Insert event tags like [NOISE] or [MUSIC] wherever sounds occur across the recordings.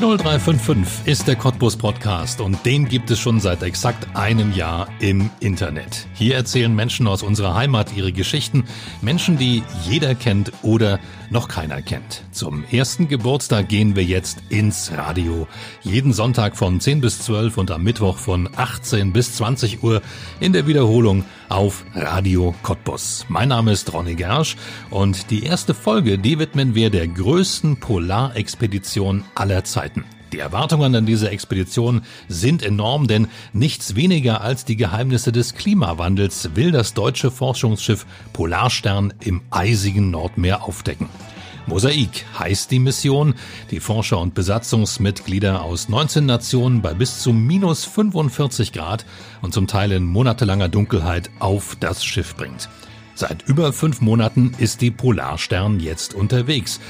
0355 ist der Cottbus Podcast und den gibt es schon seit exakt einem Jahr im Internet. Hier erzählen Menschen aus unserer Heimat ihre Geschichten, Menschen, die jeder kennt oder noch keiner kennt. Zum ersten Geburtstag gehen wir jetzt ins Radio. Jeden Sonntag von 10 bis 12 und am Mittwoch von 18 bis 20 Uhr in der Wiederholung auf Radio Cottbus. Mein Name ist Ronny Gersch und die erste Folge, die widmen wir der größten Polarexpedition aller Zeiten. Die Erwartungen an diese Expedition sind enorm, denn nichts weniger als die Geheimnisse des Klimawandels will das deutsche Forschungsschiff Polarstern im eisigen Nordmeer aufdecken. Mosaik heißt die Mission, die Forscher und Besatzungsmitglieder aus 19 Nationen bei bis zu minus 45 Grad und zum Teil in monatelanger Dunkelheit auf das Schiff bringt. Seit über fünf Monaten ist die Polarstern jetzt unterwegs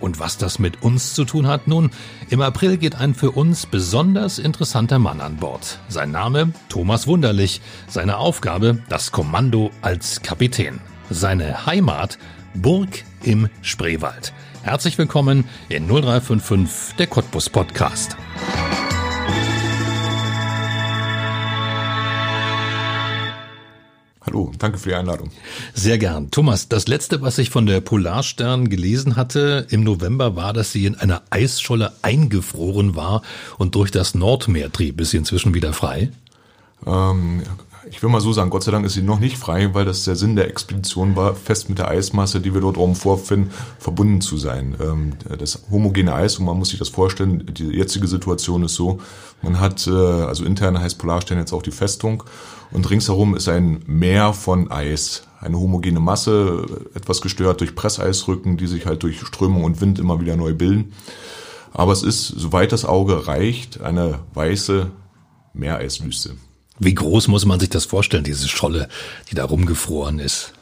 und was das mit uns zu tun hat? Nun, im April geht ein für uns besonders interessanter Mann an Bord. Sein Name Thomas Wunderlich, seine Aufgabe das Kommando als Kapitän. Seine Heimat Burg im Spreewald. Herzlich willkommen in 0355 der Cottbus Podcast. Hallo, danke für die Einladung. Sehr gern. Thomas, das letzte, was ich von der Polarstern gelesen hatte im November, war, dass sie in einer Eisscholle eingefroren war und durch das Nordmeer trieb. Ist sie inzwischen wieder frei? Ähm, ich will mal so sagen, Gott sei Dank ist sie noch nicht frei, weil das der Sinn der Expedition war, fest mit der Eismasse, die wir dort oben vorfinden, verbunden zu sein. Ähm, das homogene Eis, und man muss sich das vorstellen, die jetzige Situation ist so, man hat, äh, also intern heißt Polarstern jetzt auch die Festung, und ringsherum ist ein Meer von Eis. Eine homogene Masse, etwas gestört durch Presseisrücken, die sich halt durch Strömung und Wind immer wieder neu bilden. Aber es ist, soweit das Auge reicht, eine weiße Meereiswüste. Wie groß muss man sich das vorstellen, diese Scholle, die da rumgefroren ist?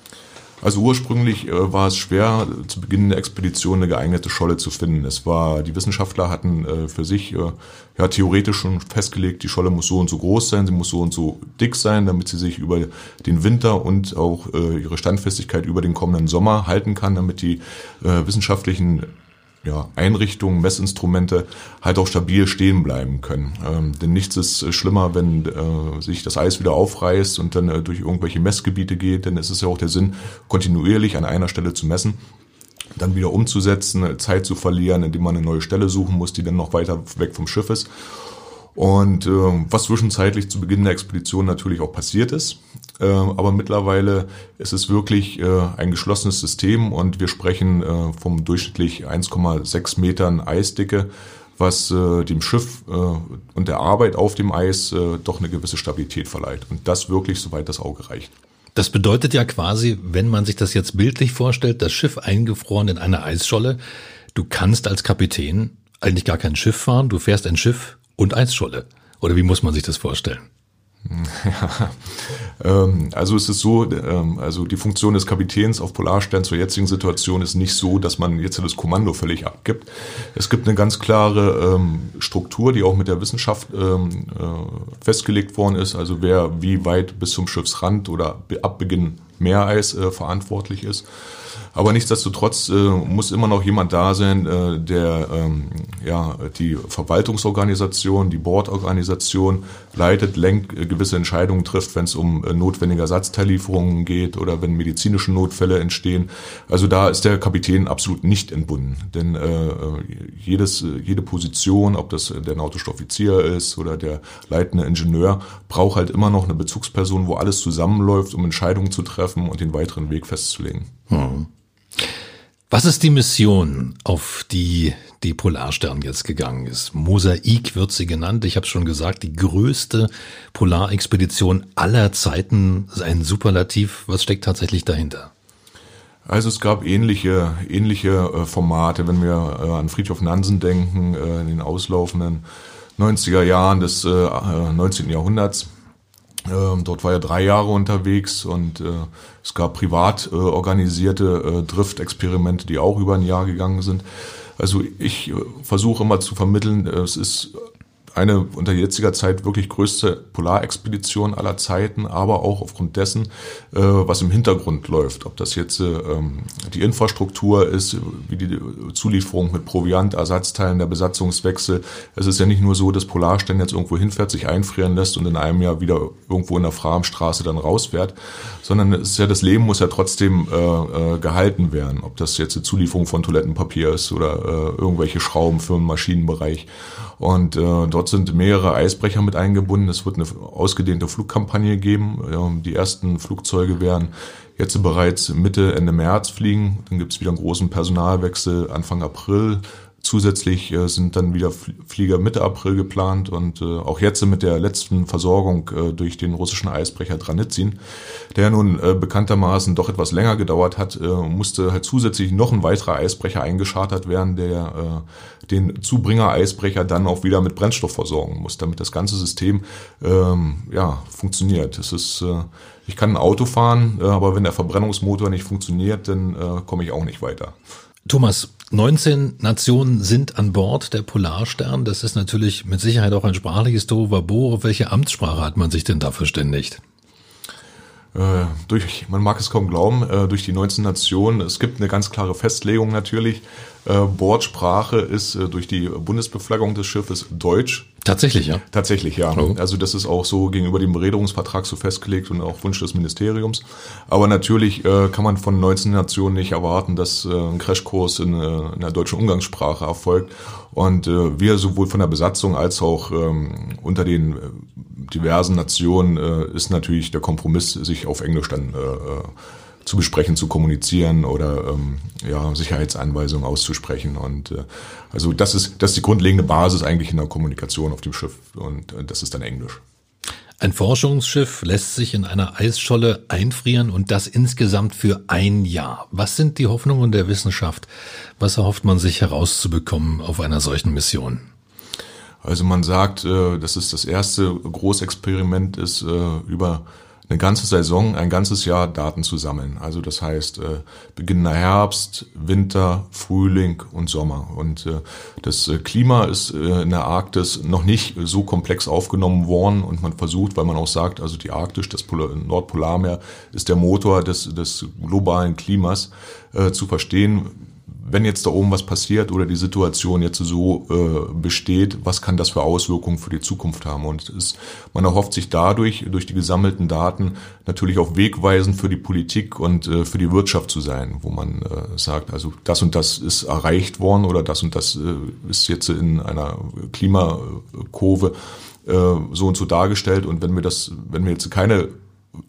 Also ursprünglich äh, war es schwer, zu Beginn der Expedition eine geeignete Scholle zu finden. Es war, die Wissenschaftler hatten äh, für sich äh, ja theoretisch schon festgelegt, die Scholle muss so und so groß sein, sie muss so und so dick sein, damit sie sich über den Winter und auch ihre Standfestigkeit über den kommenden Sommer halten kann, damit die wissenschaftlichen ja, Einrichtungen, Messinstrumente halt auch stabil stehen bleiben können. Ähm, denn nichts ist äh, schlimmer, wenn äh, sich das Eis wieder aufreißt und dann äh, durch irgendwelche Messgebiete geht, denn es ist ja auch der Sinn, kontinuierlich an einer Stelle zu messen dann wieder umzusetzen, äh, Zeit zu verlieren, indem man eine neue Stelle suchen muss, die dann noch weiter weg vom Schiff ist. Und äh, was zwischenzeitlich zu Beginn der Expedition natürlich auch passiert ist. Äh, aber mittlerweile ist es wirklich äh, ein geschlossenes System und wir sprechen äh, vom durchschnittlich 1,6 Metern Eisdicke, was äh, dem Schiff und der Arbeit auf dem Eis doch eine gewisse Stabilität verleiht. Und das wirklich, soweit das Auge reicht. Das bedeutet ja quasi, wenn man sich das jetzt bildlich vorstellt, das Schiff eingefroren in einer Eisscholle, du kannst als Kapitän eigentlich gar kein Schiff fahren, du fährst ein Schiff und Eisscholle. Oder wie muss man sich das vorstellen? [LAUGHS] Ja, ähm, also es ist so, ähm, also die Funktion des Kapitäns auf Polarstern zur jetzigen Situation ist nicht so, dass man jetzt das Kommando völlig abgibt. Es gibt eine ganz klare ähm, Struktur, die auch mit der Wissenschaft äh, festgelegt worden ist, also wer wie weit bis zum Schiffsrand oder ab Beginn Meereis äh, verantwortlich ist. Aber nichtsdestotrotz äh, muss immer noch jemand da sein, äh, der ähm, ja, die Verwaltungsorganisation, die Bordorganisation leitet, lenkt, äh, gewisse Entscheidungen trifft, wenn es um äh, notwendige Ersatzteillieferungen geht oder wenn medizinische Notfälle entstehen. Also da ist der Kapitän absolut nicht entbunden. Denn äh, jedes, jede Position, ob das der nautische Offizier ist oder der leitende Ingenieur, braucht halt immer noch eine Bezugsperson, wo alles zusammenläuft, um Entscheidungen zu treffen und den weiteren Weg festzulegen. Hm. Was ist die Mission, auf die die Polarstern jetzt gegangen ist? Mosaik wird sie genannt. Ich habe schon gesagt, die größte Polarexpedition aller Zeiten. Ein Superlativ. Was steckt tatsächlich dahinter? Also es gab ähnliche, ähnliche äh, Formate, wenn wir äh, an Friedhof Nansen denken, äh, in den auslaufenden 90er Jahren des 19. Jahrhunderts. Ähm, dort war er drei Jahre unterwegs und äh, es gab privat äh, organisierte äh, Drift-Experimente, die auch über ein Jahr gegangen sind. Also ich äh, versuche immer zu vermitteln, äh, es ist eine unter jetziger Zeit wirklich größte Polarexpedition aller Zeiten, aber auch aufgrund dessen, äh, was im Hintergrund läuft. Ob das jetzt äh, die Infrastruktur ist, wie die Zulieferung mit Proviant, Ersatzteilen, der Besatzungswechsel. Es ist ja nicht nur so, dass Polarstern jetzt irgendwo hinfährt, sich einfrieren lässt und in einem Jahr wieder irgendwo in der Framstraße dann rausfährt, sondern es ist ja das Leben muss ja trotzdem äh, gehalten werden. Ob das jetzt die Zulieferung von Toilettenpapier ist oder irgendwelche Schrauben für den Maschinenbereich. Und äh, dort sind mehrere Eisbrecher mit eingebunden. Es wird eine ausgedehnte Flugkampagne geben. Die ersten Flugzeuge werden jetzt bereits Mitte, Ende März fliegen. Dann gibt es wieder einen großen Personalwechsel Anfang April. Zusätzlich äh, sind dann wieder Flieger Mitte April geplant und äh, auch jetzt mit der letzten Versorgung äh, durch den russischen Eisbrecher Dranitsin, der nun bekanntermaßen doch etwas länger gedauert hat, musste halt zusätzlich noch ein weiterer Eisbrecher eingeschartert werden, der den Zubringer-Eisbrecher dann auch wieder mit Brennstoff versorgen muss, damit das ganze System ähm, ja funktioniert. Es ist ich kann ein Auto fahren, aber wenn der Verbrennungsmotor nicht funktioniert, dann komme ich auch nicht weiter. Thomas, 19 Nationen sind an Bord der Polarstern. Das ist natürlich mit Sicherheit auch ein sprachliches Tohuwabohu. Welche Amtssprache hat man sich denn da verständigt? Äh, durch, man mag es kaum glauben, äh, durch die 19 Nationen. Es gibt eine ganz klare Festlegung natürlich. Äh, Bordsprache ist äh, durch die Bundesbeflaggung des Schiffes Deutsch. Tatsächlich, ja. Tatsächlich, ja. Oh. Also das ist auch so gegenüber dem Beredungsvertrag so festgelegt und auch Wunsch des Ministeriums. Aber natürlich äh, kann man von 19 Nationen nicht erwarten, dass äh, ein Crashkurs in, äh, in der deutschen Umgangssprache erfolgt. Und äh, wir sowohl von der Besatzung als auch ähm, unter den diversen Nationen äh, ist natürlich der Kompromiss, sich auf Englisch dann äh zu besprechen, zu kommunizieren oder ähm, ja, Sicherheitsanweisungen auszusprechen. Und äh, also das ist, das ist die grundlegende Basis eigentlich in der Kommunikation auf dem Schiff und äh, das ist dann Englisch. Ein Forschungsschiff lässt sich in einer Eisscholle einfrieren und das insgesamt für ein Jahr. Was sind die Hoffnungen der Wissenschaft? Was erhofft man sich herauszubekommen auf einer solchen Mission? Also man sagt, äh, dass es das erste Großexperiment ist äh, über eine ganze Saison, ein ganzes Jahr Daten zu sammeln. Also das heißt, äh, beginnender Herbst, Winter, Frühling und Sommer. Und äh, das äh, Klima ist äh, in der Arktis noch nicht so komplex aufgenommen worden und man versucht, weil man auch sagt, also die Arktis, das Polar Nordpolarmeer ist der Motor des, des globalen Klimas, äh, zu verstehen, wenn jetzt da oben was passiert oder die Situation jetzt so äh, besteht, was kann das für Auswirkungen für die Zukunft haben? Und ist, man erhofft sich dadurch, durch die gesammelten Daten, natürlich auch wegweisend für die Politik und äh, für die Wirtschaft zu sein, wo man äh, sagt, also das und das ist erreicht worden oder das und das äh, ist jetzt in einer Klimakurve äh, so und so dargestellt. Und wenn wir das, wenn wir jetzt keine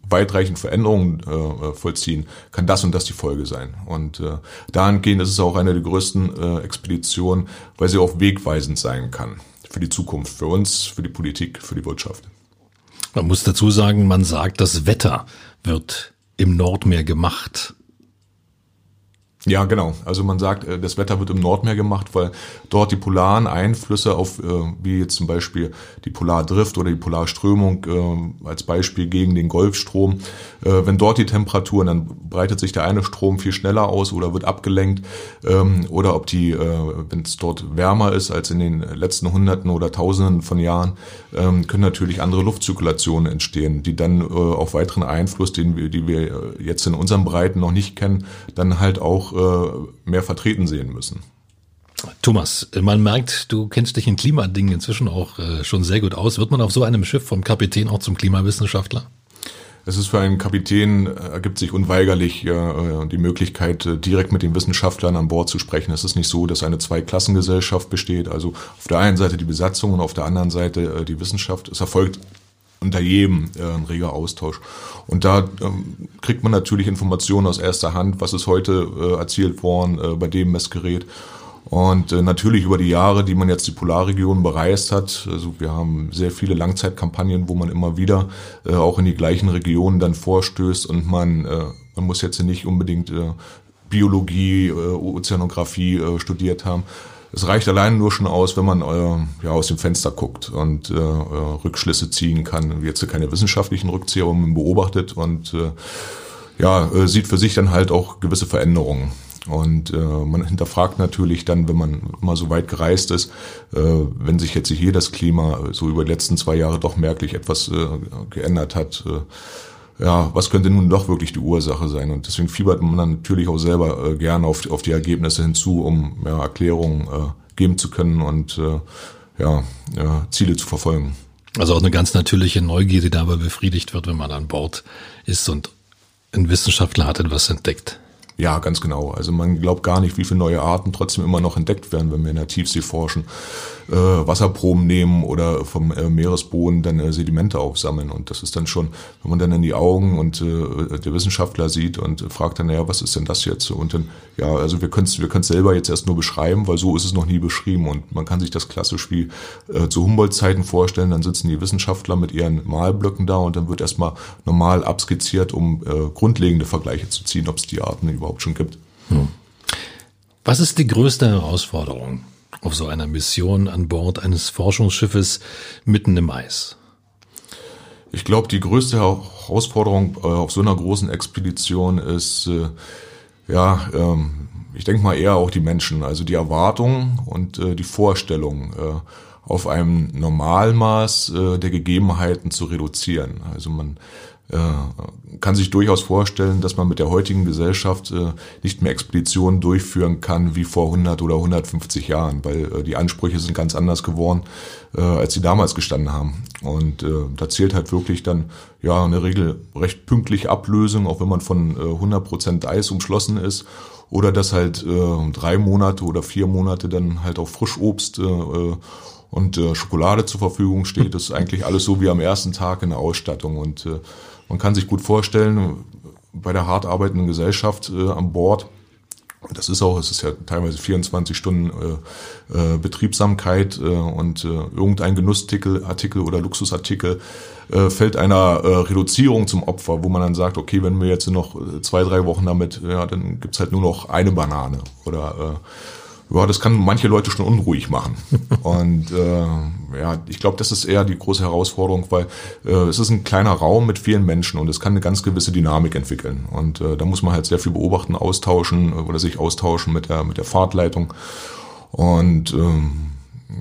weitreichend Veränderungen äh, vollziehen, kann das und das die Folge sein. Und äh, dahingehend ist es auch eine der größten äh, Expeditionen, weil sie auch wegweisend sein kann für die Zukunft, für uns, für die Politik, für die Wirtschaft. Man muss dazu sagen, man sagt, das Wetter wird im Nordmeer gemacht. Ja, genau. Also man sagt, äh, das Wetter wird im Nordmeer gemacht, weil dort die polaren Einflüsse auf, äh, wie jetzt zum Beispiel die Polardrift oder die Polarströmung äh, als Beispiel gegen den Golfstrom, wenn dort die Temperaturen, dann breitet sich der eine Strom viel schneller aus oder wird abgelenkt, ähm, oder ob die, wenn es dort wärmer ist als in den letzten Hunderten oder Tausenden von Jahren, ähm, können natürlich andere Luftzirkulationen entstehen, die dann auf weiteren Einfluss, den wir, die wir jetzt in unseren Breiten noch nicht kennen, dann halt auch äh, mehr vertreten sehen müssen. Thomas, man merkt, du kennst dich in Klimadingen inzwischen auch äh, schon sehr gut aus. Wird man auf so einem Schiff vom Kapitän auch zum Klimawissenschaftler? Es ist für einen Kapitän, äh, ergibt sich unweigerlich äh, die Möglichkeit, direkt mit den Wissenschaftlern an Bord zu sprechen. Es ist nicht so, dass eine Zweiklassengesellschaft besteht. Also auf der einen Seite die Besatzung und auf der anderen Seite äh, die Wissenschaft. Es erfolgt unter jedem äh, ein reger Austausch. Und da ähm, kriegt man natürlich Informationen aus erster Hand, was ist heute äh, erzielt worden äh, bei dem Messgerät. Und äh, natürlich über die Jahre, die man jetzt die Polarregion bereist hat, also wir haben sehr viele Langzeitkampagnen, wo man immer wieder äh, auch in die gleichen Regionen dann vorstößt und man, äh, man muss jetzt nicht unbedingt äh, Biologie, äh, Ozeanographie äh, studiert haben, es reicht allein nur schon aus, wenn man äh, ja, aus dem Fenster guckt und äh, äh, Rückschlüsse ziehen kann. Jetzt keine wissenschaftlichen Rückzieher, aber man beobachtet und äh, ja, äh, sieht für sich dann halt auch gewisse Veränderungen. Und äh, man hinterfragt natürlich dann, wenn man mal so weit gereist ist, äh, wenn sich jetzt hier das Klima so über die letzten zwei Jahre doch merklich etwas äh, geändert hat, äh, ja, was könnte nun doch wirklich die Ursache sein? Und deswegen fiebert man dann natürlich auch selber äh, gerne auf, auf die Ergebnisse hinzu, um ja, Erklärungen äh, geben zu können und äh, ja, ja, Ziele zu verfolgen. Also auch eine ganz natürliche Neugier, die dabei befriedigt wird, wenn man an Bord ist und ein Wissenschaftler hat etwas entdeckt. Ja, ganz genau. Also man glaubt gar nicht, wie viele neue Arten trotzdem immer noch entdeckt werden, wenn wir in der Tiefsee forschen äh, Wasserproben nehmen oder vom äh, Meeresboden dann äh, Sedimente aufsammeln. Und das ist dann schon, wenn man dann in die Augen und äh, der Wissenschaftler sieht und fragt dann, ja, was ist denn das jetzt? Und dann, ja, also wir können es wir können's selber jetzt erst nur beschreiben, weil so ist es noch nie beschrieben. Und man kann sich das klassisch wie äh, zu Humboldt-Zeiten vorstellen. Dann sitzen die Wissenschaftler mit ihren Malblöcken da und dann wird erstmal normal abskizziert, um äh, grundlegende Vergleiche zu ziehen, ob es die Arten überhaupt schon gibt. Hm. Was ist die größte Herausforderung? auf so einer Mission an Bord eines Forschungsschiffes mitten im Eis? Ich glaube, die größte Herausforderung äh, auf so einer großen Expedition ist, äh, ja, ähm, ich denke mal eher auch die Menschen, also die Erwartungen und äh, die Vorstellungen auf einem Normalmaß der Gegebenheiten zu reduzieren. Also man äh, kann sich durchaus vorstellen, dass man mit der heutigen Gesellschaft äh, nicht mehr Expeditionen durchführen kann wie vor 100 oder 150 Jahren, weil äh, die Ansprüche sind ganz anders geworden, als sie damals gestanden haben. Und da zählt halt wirklich dann ja eine Regel recht pünktliche Ablösung, auch wenn man von 100 Prozent Eis umschlossen ist oder dass halt drei Monate oder vier Monate dann halt auch Frischobst und Schokolade zur Verfügung steht. Das ist eigentlich alles so wie am ersten Tag in der Ausstattung und man kann sich gut vorstellen, bei der hart arbeitenden Gesellschaft äh, an Bord, das ist auch, es ist ja teilweise 24 Stunden äh, äh, Betriebsamkeit äh, und äh, irgendein Genussartikel Artikel oder Luxusartikel äh, fällt einer äh, Reduzierung zum Opfer, wo man dann sagt, okay, wenn wir jetzt noch äh, zwei, drei Wochen damit, ja, dann gibt's halt nur noch eine Banane oder äh, ja, das kann manche Leute schon unruhig machen. [LAUGHS] Und äh, ja, ich glaube, das ist eher die große Herausforderung, weil äh, es ist ein kleiner Raum mit vielen Menschen und es kann eine ganz gewisse Dynamik entwickeln. Und äh, da muss man halt sehr viel beobachten, austauschen oder sich austauschen mit der mit der Fahrtleitung. Und ähm,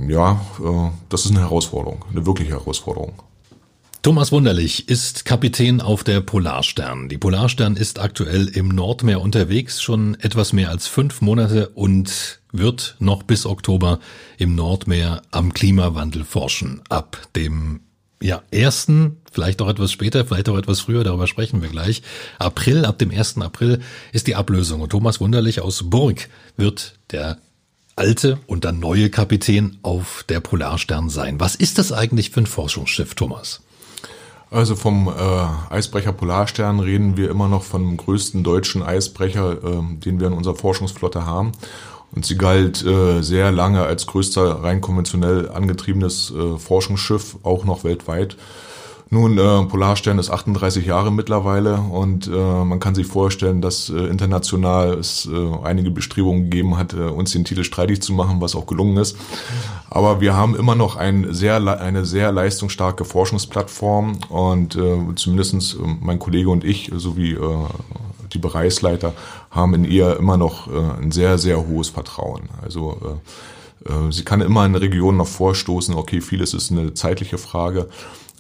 ja, äh, das ist eine Herausforderung, eine wirkliche Herausforderung. Thomas Wunderlich ist Kapitän auf der Polarstern. Die Polarstern ist aktuell im Nordmeer unterwegs, schon etwas mehr als fünf Monate und wird noch bis Oktober im Nordmeer am Klimawandel forschen. Ab dem ja, ersten, vielleicht auch etwas später, vielleicht auch etwas früher, darüber sprechen wir gleich. April, ab dem ersten April ist die Ablösung. Und Thomas Wunderlich aus Burg wird der alte und dann neue Kapitän auf der Polarstern sein. Was ist das eigentlich für ein Forschungsschiff, Thomas? Also vom äh, Eisbrecher Polarstern reden wir immer noch von dem größten deutschen Eisbrecher, äh, den wir in unserer Forschungsflotte haben. Und sie galt äh, sehr lange als größter rein konventionell angetriebenes äh, Forschungsschiff, auch noch weltweit. Nun, äh, Polarstern ist 38 Jahre mittlerweile und äh, man kann sich vorstellen, dass äh, international es äh, einige Bestrebungen gegeben hat, äh, uns den Titel streitig zu machen, was auch gelungen ist. Aber wir haben immer noch ein sehr, eine sehr leistungsstarke Forschungsplattform und äh, zumindestens äh, mein Kollege und ich sowie äh, die Bereichsleiter haben in ihr immer noch äh, ein sehr, sehr hohes Vertrauen. Also äh, äh, sie kann immer in Regionen noch vorstoßen, okay, vieles ist eine zeitliche Frage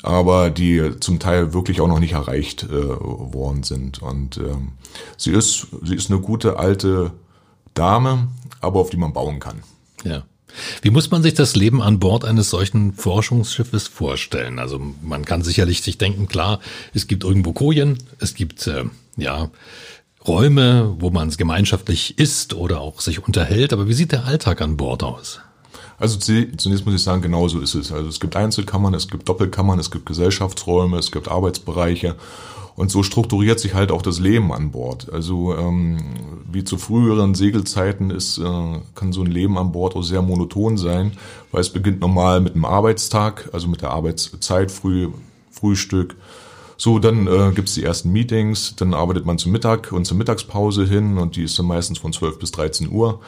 aber die zum Teil wirklich auch noch nicht erreicht worden sind. Und ähm, sie ist, sie ist eine gute alte Dame, aber auf die man bauen kann. Ja. Wie muss man sich das Leben an Bord eines solchen Forschungsschiffes vorstellen? Also man kann sicherlich sich denken, klar, es gibt irgendwo Kojen, es gibt äh, ja Räume, wo man gemeinschaftlich isst oder auch sich unterhält. Aber wie sieht der Alltag an Bord aus? Also zunächst muss ich sagen, genau so ist es. Also es gibt Einzelkammern, es gibt Doppelkammern, es gibt Gesellschaftsräume, es gibt Arbeitsbereiche. Und so strukturiert sich halt auch das Leben an Bord. Also ähm, wie zu früheren Segelzeiten ist, äh, kann so ein Leben an Bord auch sehr monoton sein, weil es beginnt normal mit einem Arbeitstag, also mit der Arbeitszeit, früh, Frühstück. So, dann äh, gibt die ersten Meetings, dann arbeitet man zum Mittag und zur Mittagspause hin und die ist dann meistens von 12 bis 13 Uhr.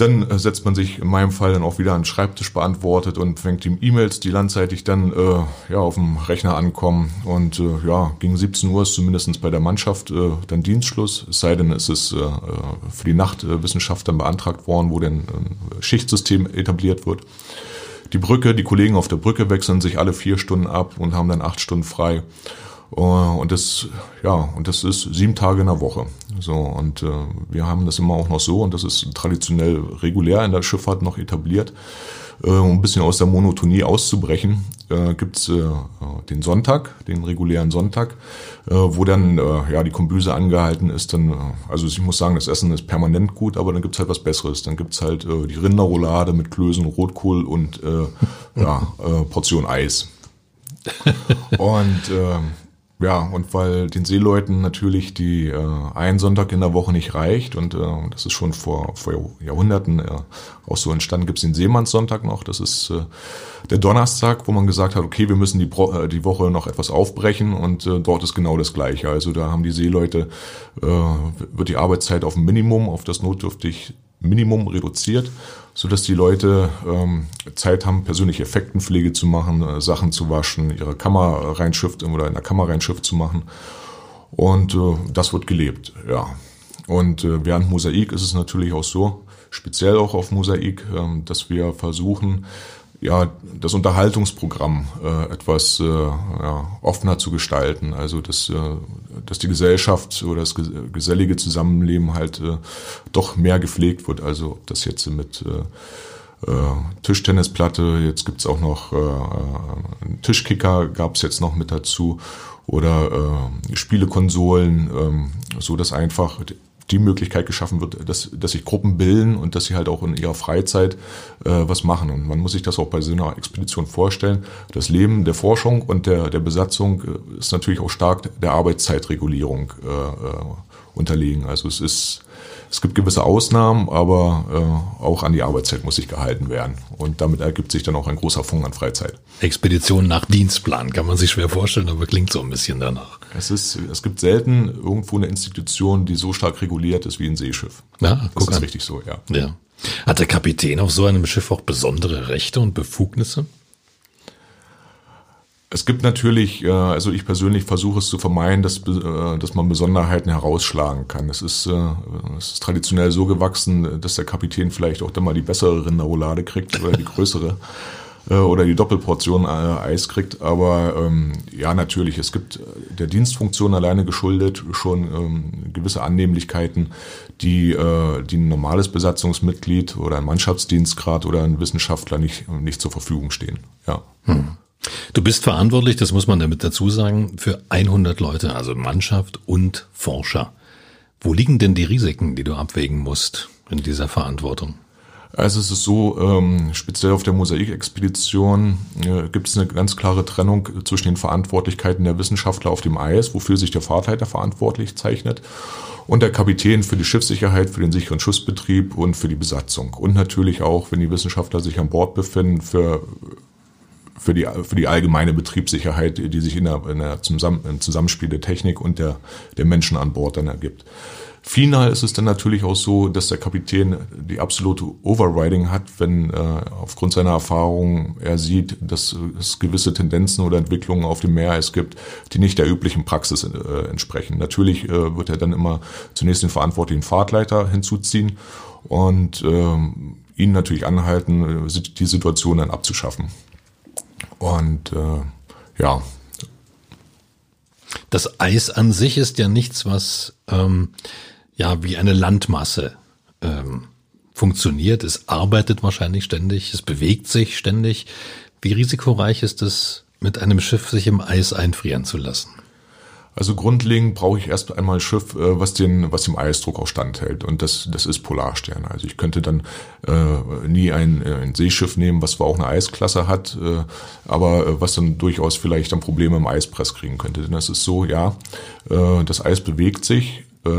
Dann äh, setzt man sich in meinem Fall dann auch wieder an den Schreibtisch beantwortet und fängt ihm E-Mails, die landseitig dann äh, ja auf dem Rechner ankommen. Und äh, ja, gegen 17 Uhr ist zumindest bei der Mannschaft äh, dann Dienstschluss. Es sei denn, es ist äh, für die Nachtwissenschaft dann beantragt worden, wo dann ein Schichtsystem etabliert wird. Die Brücke, die Kollegen auf der Brücke wechseln sich alle vier Stunden ab und haben dann acht Stunden frei. Äh, und das, ja, und das ist sieben Tage in der Woche. So, und äh, wir haben das immer auch noch so, und das ist traditionell regulär in der Schifffahrt noch etabliert, äh, um ein bisschen aus der Monotonie auszubrechen, äh, gibt's äh, den Sonntag, den regulären Sonntag, äh, wo dann äh, ja die Kombüse angehalten ist. Dann, äh, also ich muss sagen, das Essen ist permanent gut, aber dann gibt's halt was Besseres. Dann gibt's halt äh, die Rinderroulade mit Klößen, Rotkohl und äh, ja, äh, Portion Eis. [LAUGHS] und äh, ja, und weil den Seeleuten natürlich die äh, ein Sonntag in der Woche nicht reicht und äh, das ist schon vor, vor Jahrhunderten äh, auch so entstanden, gibt's den Seemannssonntag noch. Das ist äh, der Donnerstag, wo man gesagt hat, okay, wir müssen die, Pro äh, die Woche noch etwas aufbrechen und äh, dort ist genau das Gleiche. Also da haben die Seeleute, äh, wird die Arbeitszeit auf ein Minimum, auf das notdürftig Minimum reduziert, so dass die Leute ähm, Zeit haben, persönliche Effektenpflege zu machen, äh, Sachen zu waschen, ihre Kammer reinschiff oder in der Kammer reinschiff zu machen. Und äh, das wird gelebt, ja. Und äh, während Mosaik ist es natürlich auch so, speziell auch auf Mosaik, äh, dass wir versuchen, ja, das Unterhaltungsprogramm äh, etwas äh, ja, offener zu gestalten. Also dass, äh, dass die Gesellschaft oder das gesellige Zusammenleben halt äh, doch mehr gepflegt wird. Also das jetzt mit äh, äh, Tischtennisplatte, jetzt gibt's auch noch äh, einen Tischkicker, gab's jetzt noch mit dazu oder äh, Spielekonsolen, äh, so dass einfach die Möglichkeit geschaffen wird, dass, dass sich Gruppen bilden und dass sie halt auch in ihrer Freizeit äh, was machen. Und man muss sich das auch bei so einer Expedition vorstellen. Das Leben der Forschung und der, der Besatzung äh, ist natürlich auch stark der Arbeitszeitregulierung äh, äh unterlegen. Also es ist es gibt gewisse Ausnahmen, aber äh, auch an die Arbeitszeit muss sich gehalten werden. Und damit ergibt sich dann auch ein großer Funk an Freizeit. Expedition nach Dienstplan kann man sich schwer vorstellen, aber klingt so ein bisschen danach. Es, ist, es gibt selten irgendwo eine Institution, die so stark reguliert ist wie ein Seeschiff. Ja, guck das ist an. richtig so, ja. ja. Hat der Kapitän auf so einem Schiff auch besondere Rechte und Befugnisse? Es gibt natürlich, äh, also ich persönlich versuche es zu vermeiden, dass, äh, dass man Besonderheiten herausschlagen kann. Es ist, äh, es ist traditionell so gewachsen, dass der Kapitän vielleicht auch dann mal die bessere Rinderroulade kriegt oder die größere oder die Doppelportion Eis kriegt. Aber ähm, ja, natürlich, es gibt der Dienstfunktion alleine geschuldet schon ähm, gewisse Annehmlichkeiten, die, die ein normales Besatzungsmitglied oder ein Mannschaftsdienstgrad oder ein Wissenschaftler nicht, nicht zur Verfügung stehen. Ja. Hm. Du bist verantwortlich, das muss man damit dazu sagen, für 100 Leute, also Mannschaft und Forscher. Wo liegen denn die Risiken, die du abwägen musst in dieser Verantwortung? Also es ist so, ähm, speziell auf der Mosaikexpedition äh, gibt es eine ganz klare Trennung zwischen den Verantwortlichkeiten der Wissenschaftler auf dem Eis, wofür sich der Fahrtleiter verantwortlich zeichnet, und der Kapitän für die Schiffssicherheit, für den sicheren Schussbetrieb und für die Besatzung. Und natürlich auch, wenn die Wissenschaftler sich an Bord befinden, für für die, für die allgemeine Betriebssicherheit, die sich in der, in der Zusammen, im Zusammenspiel der Technik und der, der Menschen an Bord dann ergibt. Final ist es dann natürlich auch so, dass der Kapitän die absolute Overriding hat, wenn äh, aufgrund seiner Erfahrung er sieht, dass es gewisse Tendenzen oder Entwicklungen auf dem Meer es gibt, die nicht der üblichen Praxis äh, entsprechen. Natürlich äh, wird er dann immer zunächst den verantwortlichen Fahrtleiter hinzuziehen und äh, ihn natürlich anhalten, die Situation dann abzuschaffen. Und äh, ja. Das Eis an sich ist ja nichts, was ähm, ja wie eine Landmasse ähm, funktioniert. Es arbeitet wahrscheinlich ständig, es bewegt sich ständig. Wie risikoreich ist es, mit einem Schiff sich im Eis einfrieren zu lassen? Also grundlegend brauche ich erst einmal ein Schiff, äh, was den, was dem Eisdruck auch standhält. Und das, das ist Polarstern. Also ich könnte dann äh, nie ein, äh, ein Seeschiff nehmen, was zwar auch eine Eisklasse hat, äh, aber äh, was dann durchaus vielleicht dann Probleme im Eispress kriegen könnte. Denn das ist so, ja, äh, das Eis bewegt sich, äh,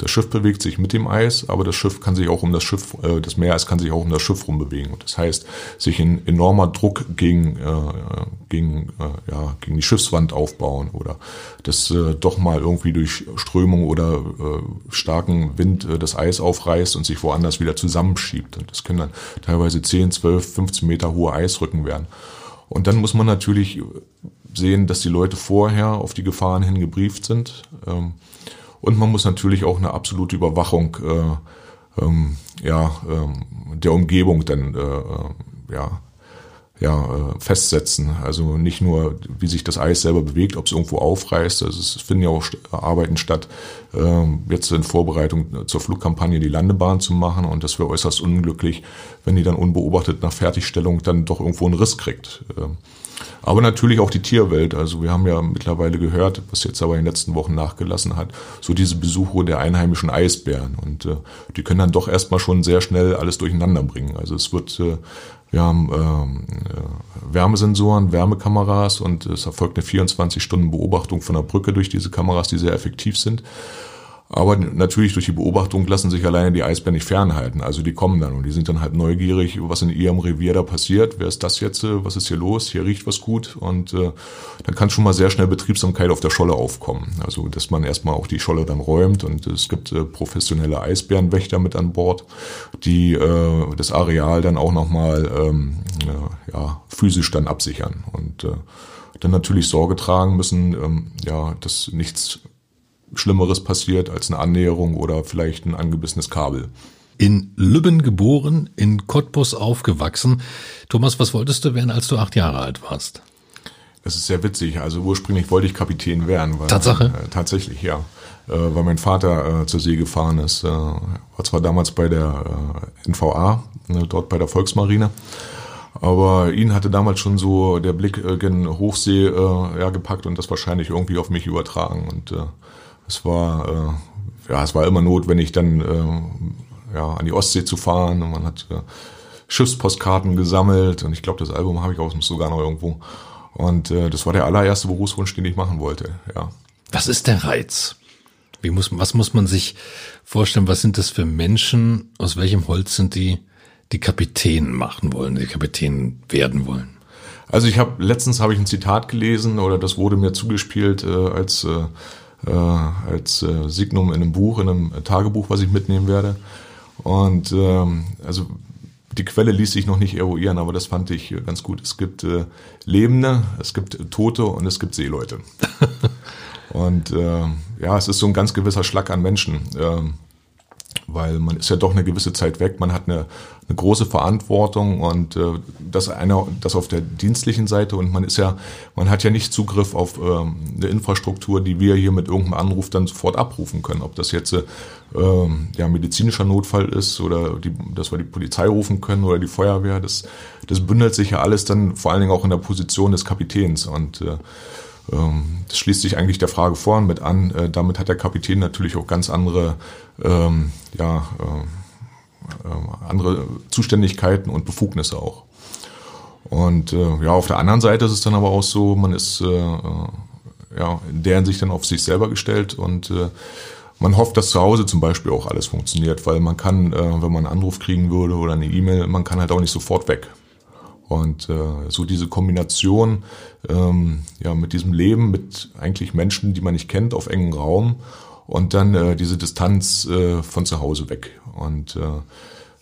Das Schiff bewegt sich mit dem Eis, aber das Schiff kann sich auch um das Schiff, äh, das Meereis kann sich auch um das Schiff rumbewegen. Das heißt, sich ein enormer Druck gegen, äh, gegen, äh, ja, gegen die Schiffswand aufbauen oder das äh, doch mal irgendwie durch Strömung oder äh, starken Wind äh, das Eis aufreißt und sich woanders wieder zusammenschiebt. Und das können dann teilweise 10, 12, 15 Meter hohe Eisrücken werden. Und dann muss man natürlich sehen, dass die Leute vorher auf die Gefahren hin gebrieft sind. Ähm, und man muss natürlich auch eine absolute Überwachung äh, ähm, ja, ähm, der Umgebung dann äh, äh ja, ja, äh, festsetzen. Also nicht nur, wie sich das Eis selber bewegt, ob es irgendwo aufreißt. Also es finden ja auch Arbeiten statt, äh, jetzt in Vorbereitung zur Flugkampagne die Landebahn zu machen. Und das wäre äußerst unglücklich, wenn die dann unbeobachtet nach Fertigstellung dann doch irgendwo einen Riss kriegt. Aber natürlich auch die Tierwelt. Also wir haben ja mittlerweile gehört, was jetzt aber in den letzten Wochen nachgelassen hat, so diese Besuche der einheimischen Eisbären. Und äh, die können dann doch erstmal schon sehr schnell alles durcheinander bringen. Also es wird, äh, wir haben ähm, äh, Wärmesensoren, Wärmekameras und es erfolgt eine 24 Stunden Beobachtung von der Brücke durch diese Kameras, die sehr effektiv sind. Aber natürlich durch die Beobachtung lassen sich alleine die Eisbären nicht fernhalten. Also die kommen dann und die sind dann halt neugierig, was in ihrem Revier da passiert. Wer ist das jetzt? Was ist hier los? Hier riecht was gut. Und äh, dann kann schon mal sehr schnell Betriebsamkeit auf der Scholle aufkommen. Also dass man erstmal auch die Scholle dann räumt und es gibt äh, professionelle Eisbärenwächter mit an Bord, die äh, das Areal dann auch nochmal ähm, äh, ja, physisch dann absichern. Und äh, dann natürlich Sorge tragen müssen, ähm, ja, dass nichts Schlimmeres passiert als eine Annäherung oder vielleicht ein angebissenes Kabel. In Lübben geboren, in Cottbus aufgewachsen. Thomas, was wolltest du werden, als du acht Jahre alt warst? Das ist sehr witzig. Also ursprünglich wollte ich Kapitän werden. Weil, Tatsache? Äh, tatsächlich, ja. Äh, weil mein Vater äh, zur See gefahren ist. Äh, war zwar damals bei der äh, NVA, ne, dort bei der Volksmarine. Aber ihn hatte damals schon so der Blick äh, gen Hochsee ja, gepackt und das wahrscheinlich irgendwie auf mich übertragen. Und es war, äh, ja, es war immer notwendig, dann äh, ja, an die Ostsee zu fahren und man hat äh, Schiffspostkarten gesammelt und ich glaube, das Album habe ich auch sogar noch irgendwo. Und äh, das war der allererste Berufswunsch, den ich machen wollte, ja. Was ist der Reiz? Wie muss, was muss man sich vorstellen? Was sind das für Menschen? Aus welchem Holz sind die, die Kapitän machen wollen, die Kapitän werden wollen? Also ich habe letztens habe ich ein Zitat gelesen oder das wurde mir zugespielt äh, als äh, äh, als äh, Signum in einem Buch, in einem Tagebuch, was ich mitnehmen werde. Und ähm, also die Quelle ließ sich noch nicht eruieren, aber das fand ich ganz gut. Es gibt äh, Lebende, es gibt Tote und es gibt Seeleute. [LAUGHS] und äh, ja, es ist so ein ganz gewisser Schlag an Menschen. Ähm, weil man ist ja doch eine gewisse Zeit weg, man hat eine, eine große Verantwortung und äh, das einer das auf der dienstlichen Seite und man ist ja man hat ja nicht Zugriff auf ähm, eine Infrastruktur, die wir hier mit irgendeinem Anruf dann sofort abrufen können, ob das jetzt äh, ja medizinischer Notfall ist oder die, dass wir die Polizei rufen können oder die Feuerwehr, das das bündelt sich ja alles dann vor allen Dingen auch in der Position des Kapitäns und äh, ähm, das schließt sich eigentlich der Frage vorhin mit an. Äh, damit hat der Kapitän natürlich auch ganz andere, ähm, ja, äh, äh, andere Zuständigkeiten und Befugnisse auch. Und äh, ja, auf der anderen Seite ist es dann aber auch so, man ist äh, äh ja in der Hinsicht dann auf sich selber gestellt und äh, man hofft, dass zu Hause zum Beispiel auch alles funktioniert, weil man kann, wenn man einen Anruf kriegen würde oder eine E-Mail, man kann halt auch nicht sofort weg. Und äh, so diese Kombination ähm, ja, mit diesem Leben, mit eigentlich Menschen, die man nicht kennt, auf engem Raum und dann äh, diese Distanz äh, von zu Hause weg. Und äh,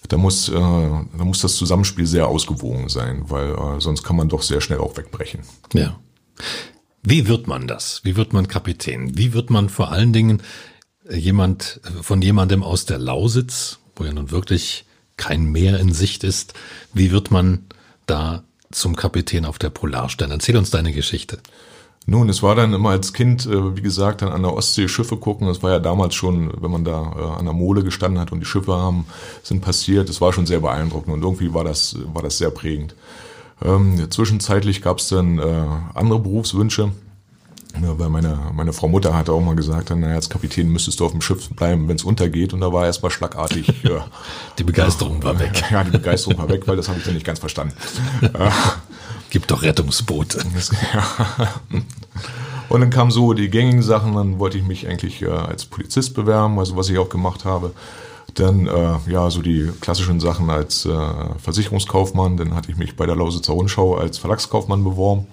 da muss, äh, da muss das Zusammenspiel sehr ausgewogen sein, weil äh, sonst kann man doch sehr schnell auch wegbrechen. Ja. Wie wird man das? Wie wird man Kapitän? Wie wird man vor allen Dingen jemand von jemandem aus der Lausitz, wo ja nun wirklich kein Meer in Sicht ist, wie wird man da zum Kapitän auf der Polarstern? Erzähl uns deine Geschichte. Nun, es war dann immer als Kind, äh, wie gesagt, dann an der Ostsee Schiffe gucken. Das war ja damals schon, wenn man da äh, an der Mole gestanden hat und die Schiffe haben, sind passiert. Das war schon sehr beeindruckend und irgendwie war das, war das sehr prägend. Ähm, zwischenzeitlich gab es dann äh, andere Berufswünsche. Ja, weil meine, meine Frau Mutter hatte auch mal gesagt, naja, als Kapitän müsstest du auf dem Schiff bleiben, wenn es untergeht. Und da war erstmal schlagartig. [LAUGHS] Ja, die Begeisterung war weg. [LAUGHS] Ja, die Begeisterung war weg, weil das habe ich dann nicht ganz verstanden. [LAUGHS] Gibt doch Rettungsboote. Und dann kamen so die gängigen Sachen, dann wollte ich mich eigentlich äh, als Polizist bewerben, also was ich auch gemacht habe. Dann äh, ja so die klassischen Sachen als äh, Versicherungskaufmann. Dann hatte ich mich bei der Lausitzer Rundschau als Verlagskaufmann beworben.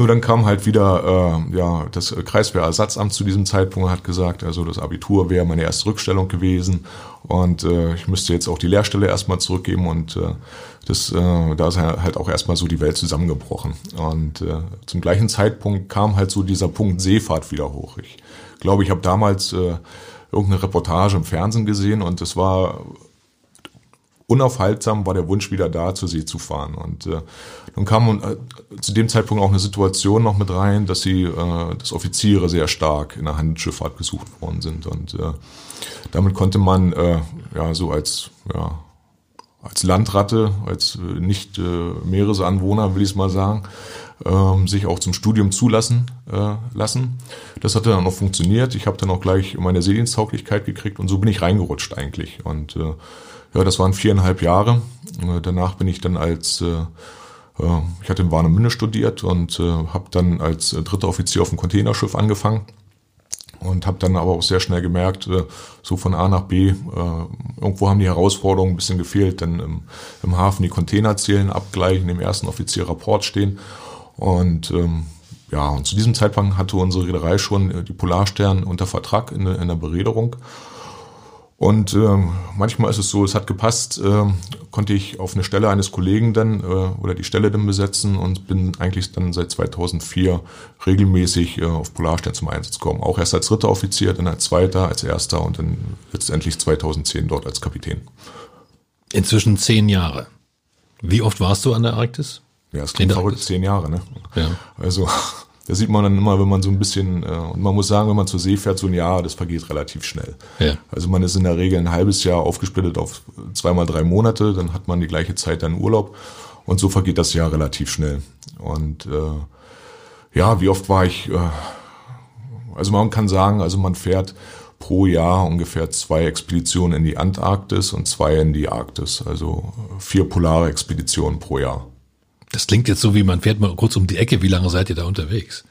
Nur dann kam halt wieder äh, ja das Kreiswehrersatzamt zu diesem Zeitpunkt und hat gesagt, also das Abitur wäre meine erste Rückstellung gewesen und äh, ich müsste jetzt auch die Lehrstelle erstmal zurückgeben und äh, das, äh, da ist halt auch erstmal so die Welt zusammengebrochen. Und äh, zum gleichen Zeitpunkt kam halt so dieser Punkt Seefahrt wieder hoch. Ich glaube, ich habe damals äh, irgendeine Reportage im Fernsehen gesehen und es war unaufhaltsam war der Wunsch wieder da, zur See zu fahren. Und äh, dann kam äh, zu dem Zeitpunkt auch eine Situation noch mit rein, dass sie, äh, dass Offiziere sehr stark in der Handelsschifffahrt gesucht worden sind. Und äh, damit konnte man äh, ja so als ja, als Landratte, als äh, nicht äh, Meeresanwohner, will ich es mal sagen, ähm, sich auch zum Studium zulassen äh, lassen. Das hat dann auch funktioniert. Ich habe dann auch gleich meine Seelenstauglichkeit gekriegt und so bin ich reingerutscht eigentlich. Und äh, ja, das waren viereinhalb Jahre. Äh, danach bin ich dann als, äh, ich hatte in Warnemünde studiert und äh, habe dann als äh, dritter Offizier auf dem Containerschiff angefangen und habe dann aber auch sehr schnell gemerkt, äh, so von A nach B, äh, irgendwo haben die Herausforderungen ein bisschen gefehlt, denn im, Hafen die Container zählen, abgleichen, im ersten Offizierrapport stehen und ähm, ja, und zu diesem Zeitpunkt hatte unsere Reederei schon äh, die Polarstern unter Vertrag in, in der Bereederung und äh, manchmal ist es so, es hat gepasst, äh, konnte ich auf eine Stelle eines Kollegen dann äh, oder die Stelle dann besetzen und bin eigentlich dann seit 2004 regelmäßig äh, auf Polarstern zum Einsatz gekommen. Auch erst als dritter Offizier, dann als zweiter, als erster und dann letztendlich 2010 dort als Kapitän. Inzwischen zehn Jahre. Wie oft warst du an der Arktis? Ja, es klingt verrückt, zehn Jahre, ne? Ja. Also das sieht man dann immer, wenn man so ein bisschen, äh, und man muss sagen, wenn man zur See fährt, so ein Jahr, das vergeht relativ schnell. Ja. Also man ist in der Regel ein halbes Jahr aufgesplittet auf zweimal drei Monate, dann hat man die gleiche Zeit dann Urlaub und so vergeht das Jahr relativ schnell. Und äh, ja, wie oft war ich, äh, also man kann sagen, also man fährt pro Jahr ungefähr zwei Expeditionen in die Antarktis und zwei in die Arktis, also vier polare Expeditionen pro Jahr. Das klingt jetzt so, wie man fährt mal kurz um die Ecke. Wie lange seid ihr da unterwegs?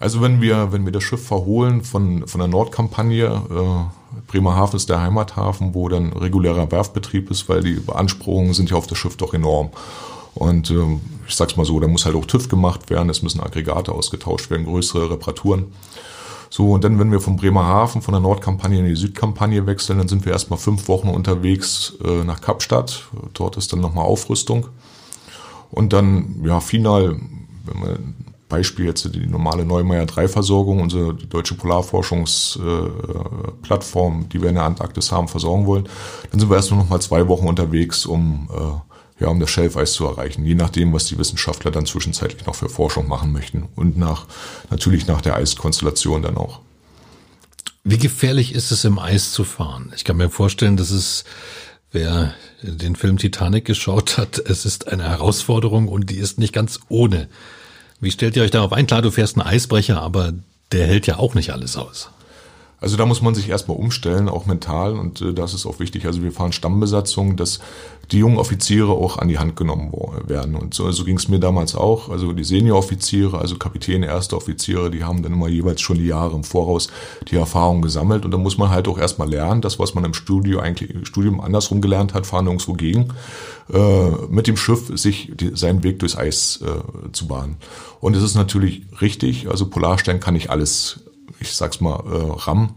Also wenn wir, wenn wir das Schiff verholen von, von der Nordkampagne, äh, Bremerhaven ist der Heimathafen, wo dann regulärer Werfbetrieb ist, weil die Beanspruchungen sind ja auf das Schiff doch enorm. Und äh, ich sag's mal so, da muss halt auch TÜV gemacht werden, es müssen Aggregate ausgetauscht werden, größere Reparaturen. So, und dann, wenn wir von Bremerhaven, von der Nordkampagne in die Südkampagne wechseln, dann sind wir erstmal fünf Wochen unterwegs äh, nach Kapstadt. Dort ist dann nochmal Aufrüstung. Und dann, ja, final, wenn man Beispiel jetzt die normale Neumeier 3 Versorgung, unsere die deutsche Polarforschungsplattform, äh, die wir in der Antarktis haben, versorgen wollen, dann sind wir erst nur noch mal zwei Wochen unterwegs, um äh, ja, um das Schelfeis zu erreichen, je nachdem, was die Wissenschaftler dann zwischenzeitlich noch für Forschung machen möchten und nach natürlich nach der Eiskonstellation dann auch. Wie gefährlich ist es im Eis zu fahren? Ich kann mir vorstellen, dass es Wer den Film Titanic geschaut hat, [LAUGHS] es ist eine Herausforderung und die ist nicht ganz ohne. Wie stellt ihr euch darauf ein? Klar, du fährst einen Eisbrecher, aber der hält ja auch nicht alles aus. Also da muss man sich erstmal umstellen, auch mental. Und äh, das ist auch wichtig. Also wir fahren Stammbesatzung, dass die jungen Offiziere auch an die Hand genommen werden. Und so, so ging es mir damals auch. Also die Senioroffiziere, also Kapitäne, erste Offiziere, die haben dann immer jeweils schon die Jahre im Voraus die Erfahrung gesammelt. Und da muss man halt auch erstmal lernen, das, was man im Studio eigentlich, im Studium andersrum gelernt hat, fahren nirgendwo gegen, äh, mit dem Schiff sich die, seinen Weg durchs Eis äh, zu bahnen. Und es ist natürlich richtig, also Polarstern kann nicht alles ich sag's mal, äh, RAM.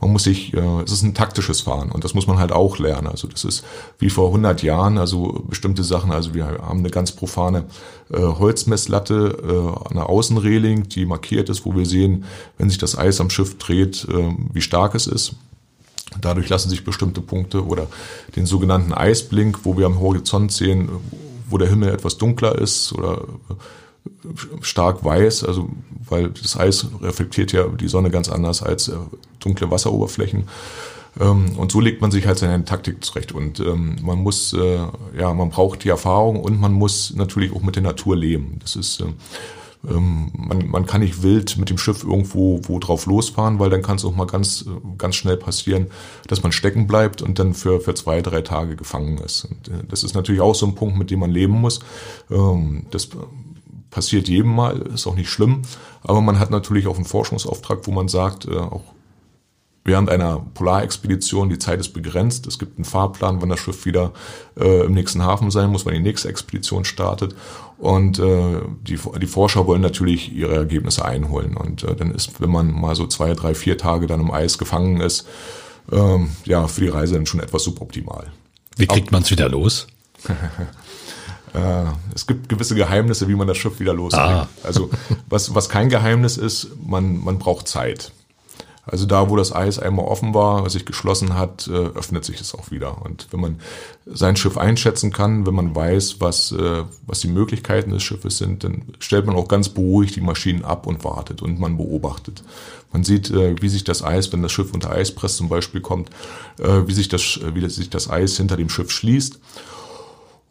Man muss sich, äh, es ist ein taktisches Fahren und das muss man halt auch lernen. Also das ist wie vor 100 Jahren, also bestimmte Sachen, also wir haben eine ganz profane äh, Holzmesslatte äh, der Außenreling, die markiert ist, wo wir sehen, wenn sich das Eis am Schiff dreht, äh, wie stark es ist. Dadurch lassen sich bestimmte Punkte oder den sogenannten Eisblink, wo wir am Horizont sehen, wo der Himmel etwas dunkler ist oder stark weiß, also weil das Eis reflektiert ja die Sonne ganz anders als äh, dunkle Wasseroberflächen. Ähm, und so legt man sich halt seine Taktik zurecht. Und ähm, man muss, äh, ja, man braucht die Erfahrung und man muss natürlich auch mit der Natur leben. Das ist, äh, ähm, man, man kann nicht wild mit dem Schiff irgendwo wo drauf losfahren, weil dann kann es auch mal ganz, ganz schnell passieren, dass man stecken bleibt und dann für, für zwei, drei Tage gefangen ist. Und, das ist natürlich auch so ein Punkt, mit dem man leben muss. Das passiert jedem mal, ist auch nicht schlimm. Aber man hat natürlich auch einen Forschungsauftrag, wo man sagt, äh, auch während einer Polarexpedition, die Zeit ist begrenzt, es gibt einen Fahrplan, wann das Schiff wieder äh, im nächsten Hafen sein muss, wann die nächste Expedition startet. Und äh, die, die Forscher wollen natürlich ihre Ergebnisse einholen. Und äh, dann ist, wenn man mal so zwei, drei, vier Tage dann im Eis gefangen ist, ähm, ja, für die Reise dann schon etwas suboptimal. Wie kriegt man es wieder los? [LAUGHS] Äh, es gibt gewisse Geheimnisse, wie man das Schiff wieder loskriegt. Ah. Also was, was kein Geheimnis ist, man, man braucht Zeit. Also da, wo das Eis einmal offen war, sich geschlossen hat, äh, öffnet sich es auch wieder. Und wenn man sein Schiff einschätzen kann, wenn man weiß, was, äh, was die Möglichkeiten des Schiffes sind, dann stellt man auch ganz beruhigt die Maschinen ab und wartet und man beobachtet. Man sieht, wie sich das Eis, wenn das Schiff unter Eispress zum Beispiel kommt, wie sich das, wie sich das Eis hinter dem Schiff schließt.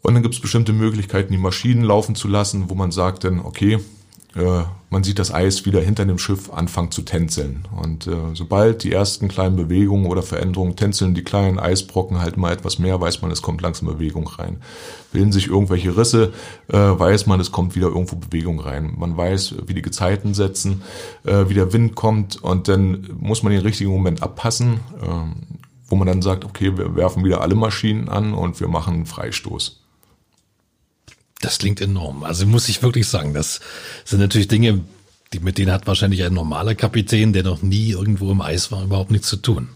Und dann gibt es bestimmte Möglichkeiten, die Maschinen laufen zu lassen, wo man sagt dann, okay, äh, man sieht das Eis wieder hinter dem Schiff anfangen zu tänzeln. Und äh, sobald die ersten kleinen Bewegungen oder Veränderungen tänzeln, die kleinen Eisbrocken halt mal etwas mehr, weiß man, es kommt langsam Bewegung rein. Bilden sich irgendwelche Risse, äh, weiß man, es kommt wieder irgendwo Bewegung rein. Man weiß, wie die Gezeiten setzen, äh, wie der Wind kommt und dann muss man den richtigen Moment abpassen, äh, wo man dann sagt, okay, wir werfen wieder alle Maschinen an und wir machen einen Freistoß. Das klingt enorm. Also muss ich wirklich sagen, das sind natürlich Dinge, die, mit denen hat wahrscheinlich ein normaler Kapitän, der noch nie irgendwo im Eis war, überhaupt nichts zu tun.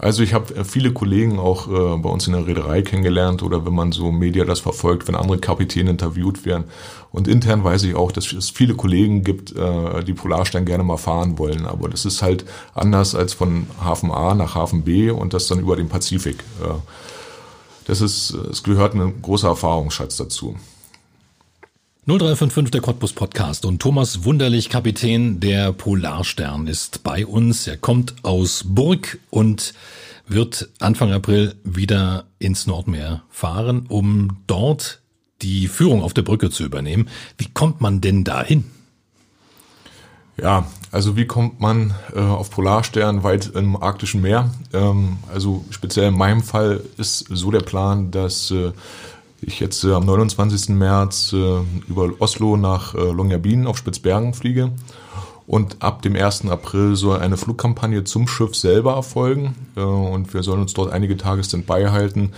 Also ich habe äh, viele Kollegen auch äh, bei uns in der Reederei kennengelernt oder wenn man so Media das verfolgt, wenn andere Kapitäne interviewt werden. Und intern weiß ich auch, dass es viele Kollegen gibt, äh, die Polarstern gerne mal fahren wollen. Aber das ist halt anders als von Hafen A nach Hafen B und das dann über den Pazifik. Äh, das ist, es gehört ein großer Erfahrungsschatz dazu. 0355 der Cottbus Podcast und Thomas Wunderlich, Kapitän der Polarstern, ist bei uns. Er kommt aus Burg und wird Anfang April wieder ins Nordmeer fahren, um dort die Führung auf der Brücke zu übernehmen. Wie kommt man denn dahin? Ja, also wie kommt man äh, auf Polarstern weit im arktischen Meer? Ähm, also speziell in meinem Fall ist so der Plan, dass äh, ich jetzt äh, am 29. März äh, über Oslo nach äh, Longyearbyen auf Spitzbergen fliege und ab dem 1. April soll eine Flugkampagne zum Schiff selber erfolgen äh, und wir sollen uns dort einige Tage Standby halten,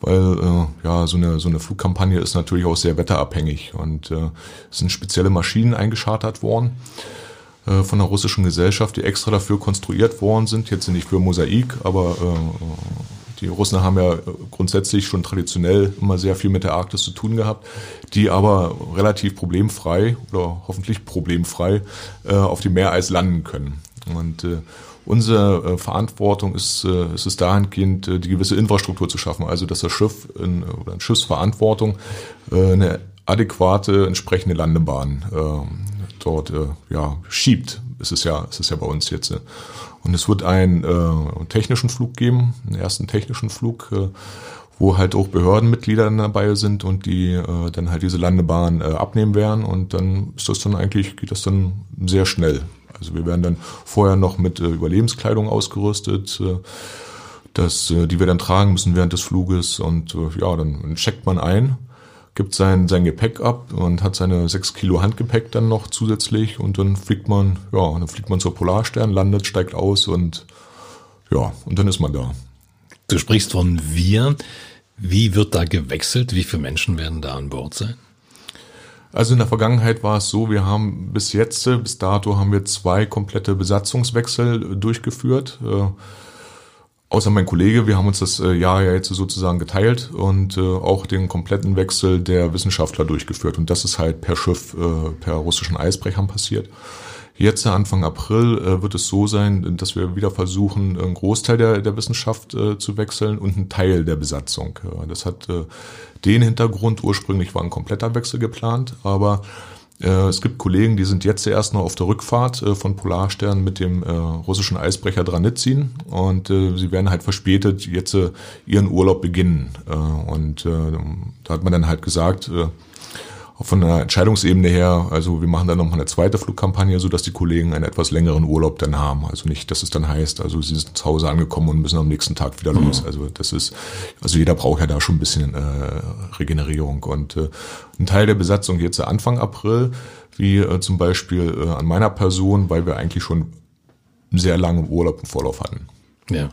weil ja so eine so eine Flugkampagne ist natürlich auch sehr wetterabhängig und es sind spezielle Maschinen eingeschartert worden. Äh, von der russischen Gesellschaft, die extra dafür konstruiert worden sind. Jetzt nicht für Mosaik, aber äh, die Russen haben ja grundsätzlich schon traditionell immer sehr viel mit der Arktis zu tun gehabt, die aber relativ problemfrei oder hoffentlich problemfrei äh, auf dem Meereis landen können. Und äh, unsere äh, Verantwortung ist, äh, ist es dahingehend, äh, die gewisse Infrastruktur zu schaffen, also dass das Schiff in, oder eine Schiffsverantwortung äh, eine adäquate entsprechende Landebahn äh, dort äh, ja, schiebt. Es ist ja, es ist ja bei uns jetzt. Äh, und es wird einen äh, technischen Flug geben, einen ersten technischen Flug, wo halt auch Behördenmitglieder dabei sind und die dann halt diese Landebahn abnehmen werden. Und dann ist das dann eigentlich, geht das dann sehr schnell. Also wir werden dann vorher noch mit äh, Überlebenskleidung ausgerüstet. Äh, das, äh, die wir dann tragen müssen während des Fluges und ja, dann checkt man ein gibt sein, sein Gepäck ab und hat seine sechs Kilo Handgepäck dann noch zusätzlich und dann fliegt man, ja, dann fliegt man zur Polarstern, landet, steigt aus und ja, und dann ist man da. Du sprichst von wir. Wie wird da gewechselt? Wie viele Menschen werden da an Bord sein? Also in der Vergangenheit war es so, wir haben bis jetzt, bis dato haben wir zwei komplette Besatzungswechsel durchgeführt. Äh, Außer mein Kollege, wir haben uns das äh, Jahr ja jetzt sozusagen geteilt und äh, auch den kompletten Wechsel der Wissenschaftler durchgeführt. Und das ist halt per Schiff, äh, per russischen Eisbrechern passiert. Jetzt Anfang April wird es so sein, dass wir wieder versuchen, einen Großteil der, der Wissenschaft zu wechseln und einen Teil der Besatzung. Das hat den Hintergrund, ursprünglich war ein kompletter Wechsel geplant, aber es gibt Kollegen, die sind jetzt erst noch auf der Rückfahrt äh, von Polarstern mit dem äh, russischen Eisbrecher Dranitsin und sie werden halt verspätet jetzt ihren Urlaub beginnen. Und da hat man dann halt gesagt, von der Entscheidungsebene her, also wir machen dann nochmal eine zweite Flugkampagne, so dass die Kollegen einen etwas längeren Urlaub dann haben. Also nicht, dass es dann heißt, also sie sind zu Hause angekommen und müssen am nächsten Tag wieder los. Mhm. Also das ist, also jeder braucht ja da schon ein bisschen äh, Regenerierung. Und äh, ein Teil der Besatzung jetzt Anfang April, wie äh, zum Beispiel äh, an meiner Person, weil wir eigentlich schon sehr lange Urlaub im Vorlauf hatten. Ja.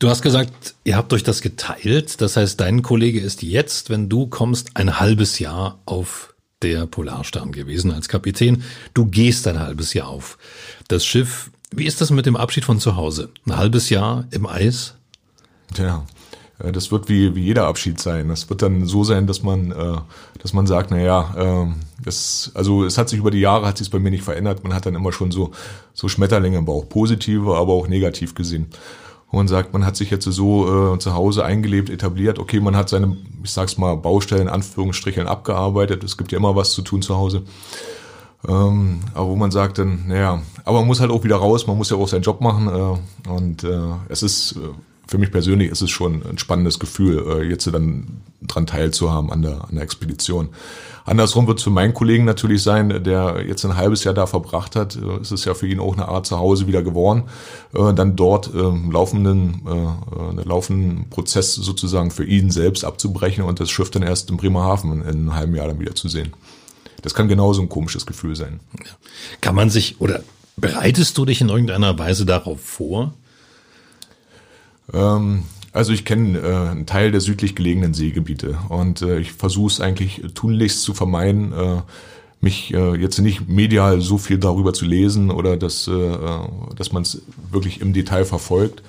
Du hast gesagt, ihr habt euch das geteilt. Das heißt, dein Kollege ist jetzt, wenn du kommst, ein halbes Jahr auf der Polarstern gewesen als Kapitän. Du gehst ein halbes Jahr auf das Schiff. Wie ist das mit dem Abschied von zu Hause? Ein halbes Jahr im Eis? Ja, das wird wie, wie jeder Abschied sein. Das wird dann so sein, dass man, äh, dass man sagt, na ja, äh, das, also es hat sich über die Jahre hat sich bei mir nicht verändert. Man hat dann immer schon so, so Schmetterlinge im Bauch, positive, aber auch negativ gesehen wo man sagt, man hat sich jetzt so äh, zu Hause eingelebt, etabliert. Okay, man hat seine, ich sag's mal, Baustellen, Anführungsstrichen abgearbeitet. Es gibt ja immer was zu tun zu Hause. Ähm, aber wo man sagt dann, naja, aber man muss halt auch wieder raus, man muss ja auch seinen Job machen. Äh, und äh, es ist, äh, für mich persönlich ist es schon ein spannendes Gefühl, äh, jetzt dann dran teilzuhaben an der, an der Expedition. Andersrum wird es für meinen Kollegen natürlich sein, der jetzt ein halbes Jahr da verbracht hat, äh, ist es ja für ihn auch eine Art Zuhause wieder geworden, äh, dann dort äh, laufenden, einen laufenden Prozess sozusagen für ihn selbst abzubrechen und das Schiff dann erst in Bremerhaven in einem halben Jahr dann wieder zu sehen. Das kann genauso ein komisches Gefühl sein. Kann man sich oder bereitest du dich in irgendeiner Weise darauf vor? Ähm, also ich kenne äh, einen Teil der südlich gelegenen Seegebiete und äh, ich versuche es eigentlich tunlichst zu vermeiden, äh, mich äh, jetzt nicht medial so viel darüber zu lesen oder dass, äh, dass man es wirklich im Detail verfolgt.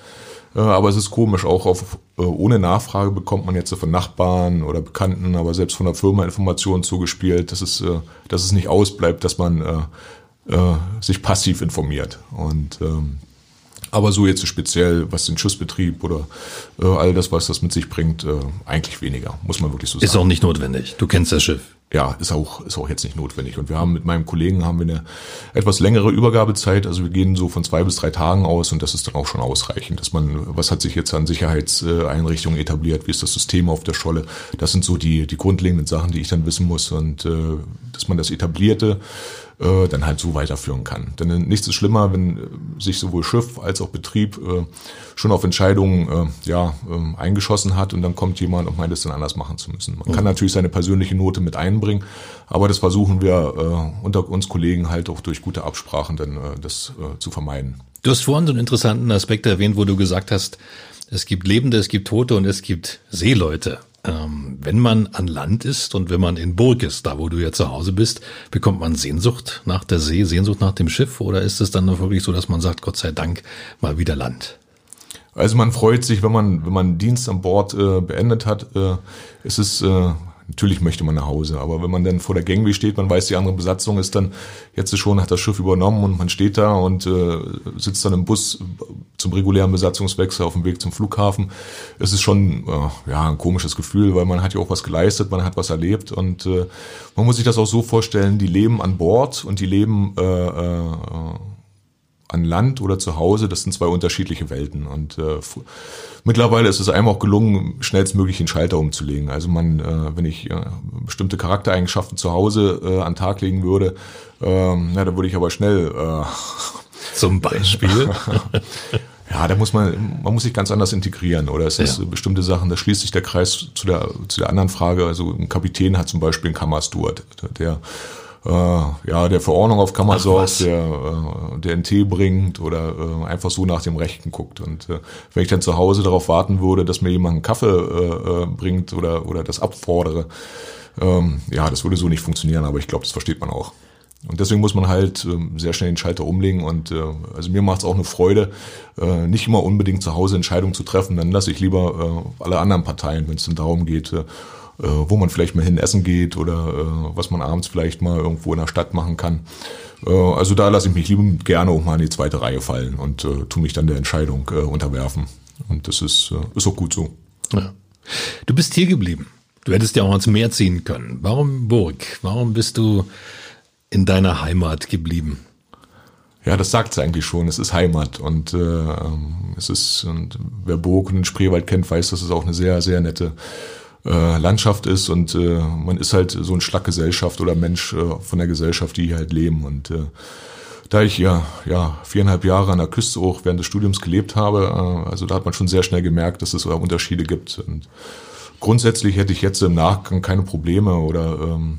Äh, aber es ist komisch, auch auf, äh, ohne Nachfrage bekommt man jetzt von Nachbarn oder Bekannten, aber selbst von der Firma Informationen zugespielt, dass es, äh, dass es nicht ausbleibt, dass man äh, äh, sich passiv informiert. Und ähm, aber so jetzt speziell, was den Schussbetrieb oder äh, all das, was das mit sich bringt, äh, eigentlich weniger, muss man wirklich so sagen. Ist auch nicht notwendig. Du kennst das Schiff. Ja, ist auch, ist auch jetzt nicht notwendig. Und wir haben mit meinem Kollegen haben wir eine etwas längere Übergabezeit. Also wir gehen so von zwei bis drei Tagen aus und das ist dann auch schon ausreichend, dass man, was hat sich jetzt an Sicherheitseinrichtungen etabliert, wie ist das System auf der Scholle? Das sind so die, die grundlegenden Sachen, die ich dann wissen muss und äh, dass man das etablierte äh, dann halt so weiterführen kann. Denn nichts ist schlimmer, wenn äh, sich sowohl Schiff als auch Betrieb äh, schon auf Entscheidungen äh, ja, äh, eingeschossen hat und dann kommt jemand und meint es dann anders machen zu müssen. Man mhm. kann natürlich seine persönliche Note mit einbringen, aber das versuchen wir äh, unter uns Kollegen halt auch durch gute Absprachen dann äh, das äh, zu vermeiden. Du hast vorhin so einen interessanten Aspekt erwähnt, wo du gesagt hast, es gibt Lebende, es gibt Tote und es gibt Seeleute. Ähm, wenn man an Land ist und wenn man in Burg ist, da wo du ja zu Hause bist, bekommt man Sehnsucht nach der See, Sehnsucht nach dem Schiff oder ist es dann wirklich so, dass man sagt, Gott sei Dank, mal wieder Land? Also man freut sich, wenn man, wenn man Dienst an Bord äh, beendet hat, äh, ist es äh, Natürlich möchte man nach Hause, aber wenn man dann vor der Gangway steht, man weiß, die andere Besatzung ist dann jetzt schon, hat das Schiff übernommen und man steht da und äh, sitzt dann im Bus zum regulären Besatzungswechsel auf dem Weg zum Flughafen. Es ist schon äh, ja ein komisches Gefühl, weil man hat ja auch was geleistet, man hat was erlebt und äh, man muss sich das auch so vorstellen, die leben an Bord und die leben äh, äh, an Land oder zu Hause, das sind zwei unterschiedliche Welten. Und äh, mittlerweile ist es einem auch gelungen, schnellstmöglich den Schalter umzulegen. Also man, äh, wenn ich äh, bestimmte Charaktereigenschaften zu Hause äh, an Tag legen würde, äh, na, da würde ich aber schnell äh, zum Beispiel. [LAUGHS] ja, da muss man, man muss sich ganz anders integrieren oder es ist ja. bestimmte Sachen, da schließt sich der Kreis zu der, zu der anderen Frage. Also ein Kapitän hat zum Beispiel einen Kammersteward, der äh, ja, der Verordnung auf Kammer sorgt, der, äh, der einen Tee bringt oder äh, einfach so nach dem Rechten guckt. Und äh, wenn ich dann zu Hause darauf warten würde, dass mir jemand einen Kaffee äh, äh, bringt oder, oder das abfordere, ähm, ja, das würde so nicht funktionieren, aber ich glaube, das versteht man auch. Und deswegen muss man halt äh, sehr schnell den Schalter umlegen. Und äh, also mir macht es auch eine Freude, äh, nicht immer unbedingt zu Hause Entscheidungen zu treffen. Dann lasse ich lieber äh, alle anderen Parteien, wenn es dann darum geht, äh, äh, wo man vielleicht mal hin essen geht oder äh, was man abends vielleicht mal irgendwo in der Stadt machen kann. Äh, also da lasse ich mich lieber gerne auch mal in die zweite Reihe fallen und äh, tu mich dann der Entscheidung äh, unterwerfen. Und das ist, äh, ist auch gut so. Ja. Du bist hier geblieben. Du hättest ja auch ans Meer ziehen können. Warum Burg? Warum bist du in deiner Heimat geblieben? Ja, das sagt es eigentlich schon. Es ist Heimat und äh, ähm, es ist und wer Burg und den Spreewald kennt, weiß, dass es auch eine sehr sehr nette äh, Landschaft ist und äh, man ist halt so ein Schlackgesellschaft oder Mensch äh, von der Gesellschaft, die hier halt leben und äh, da ich ja, ja viereinhalb Jahre an der Küste auch während des Studiums gelebt habe, äh, also da hat man schon sehr schnell gemerkt, dass es da Unterschiede gibt. Und grundsätzlich hätte ich jetzt im Nachgang keine Probleme oder ähm,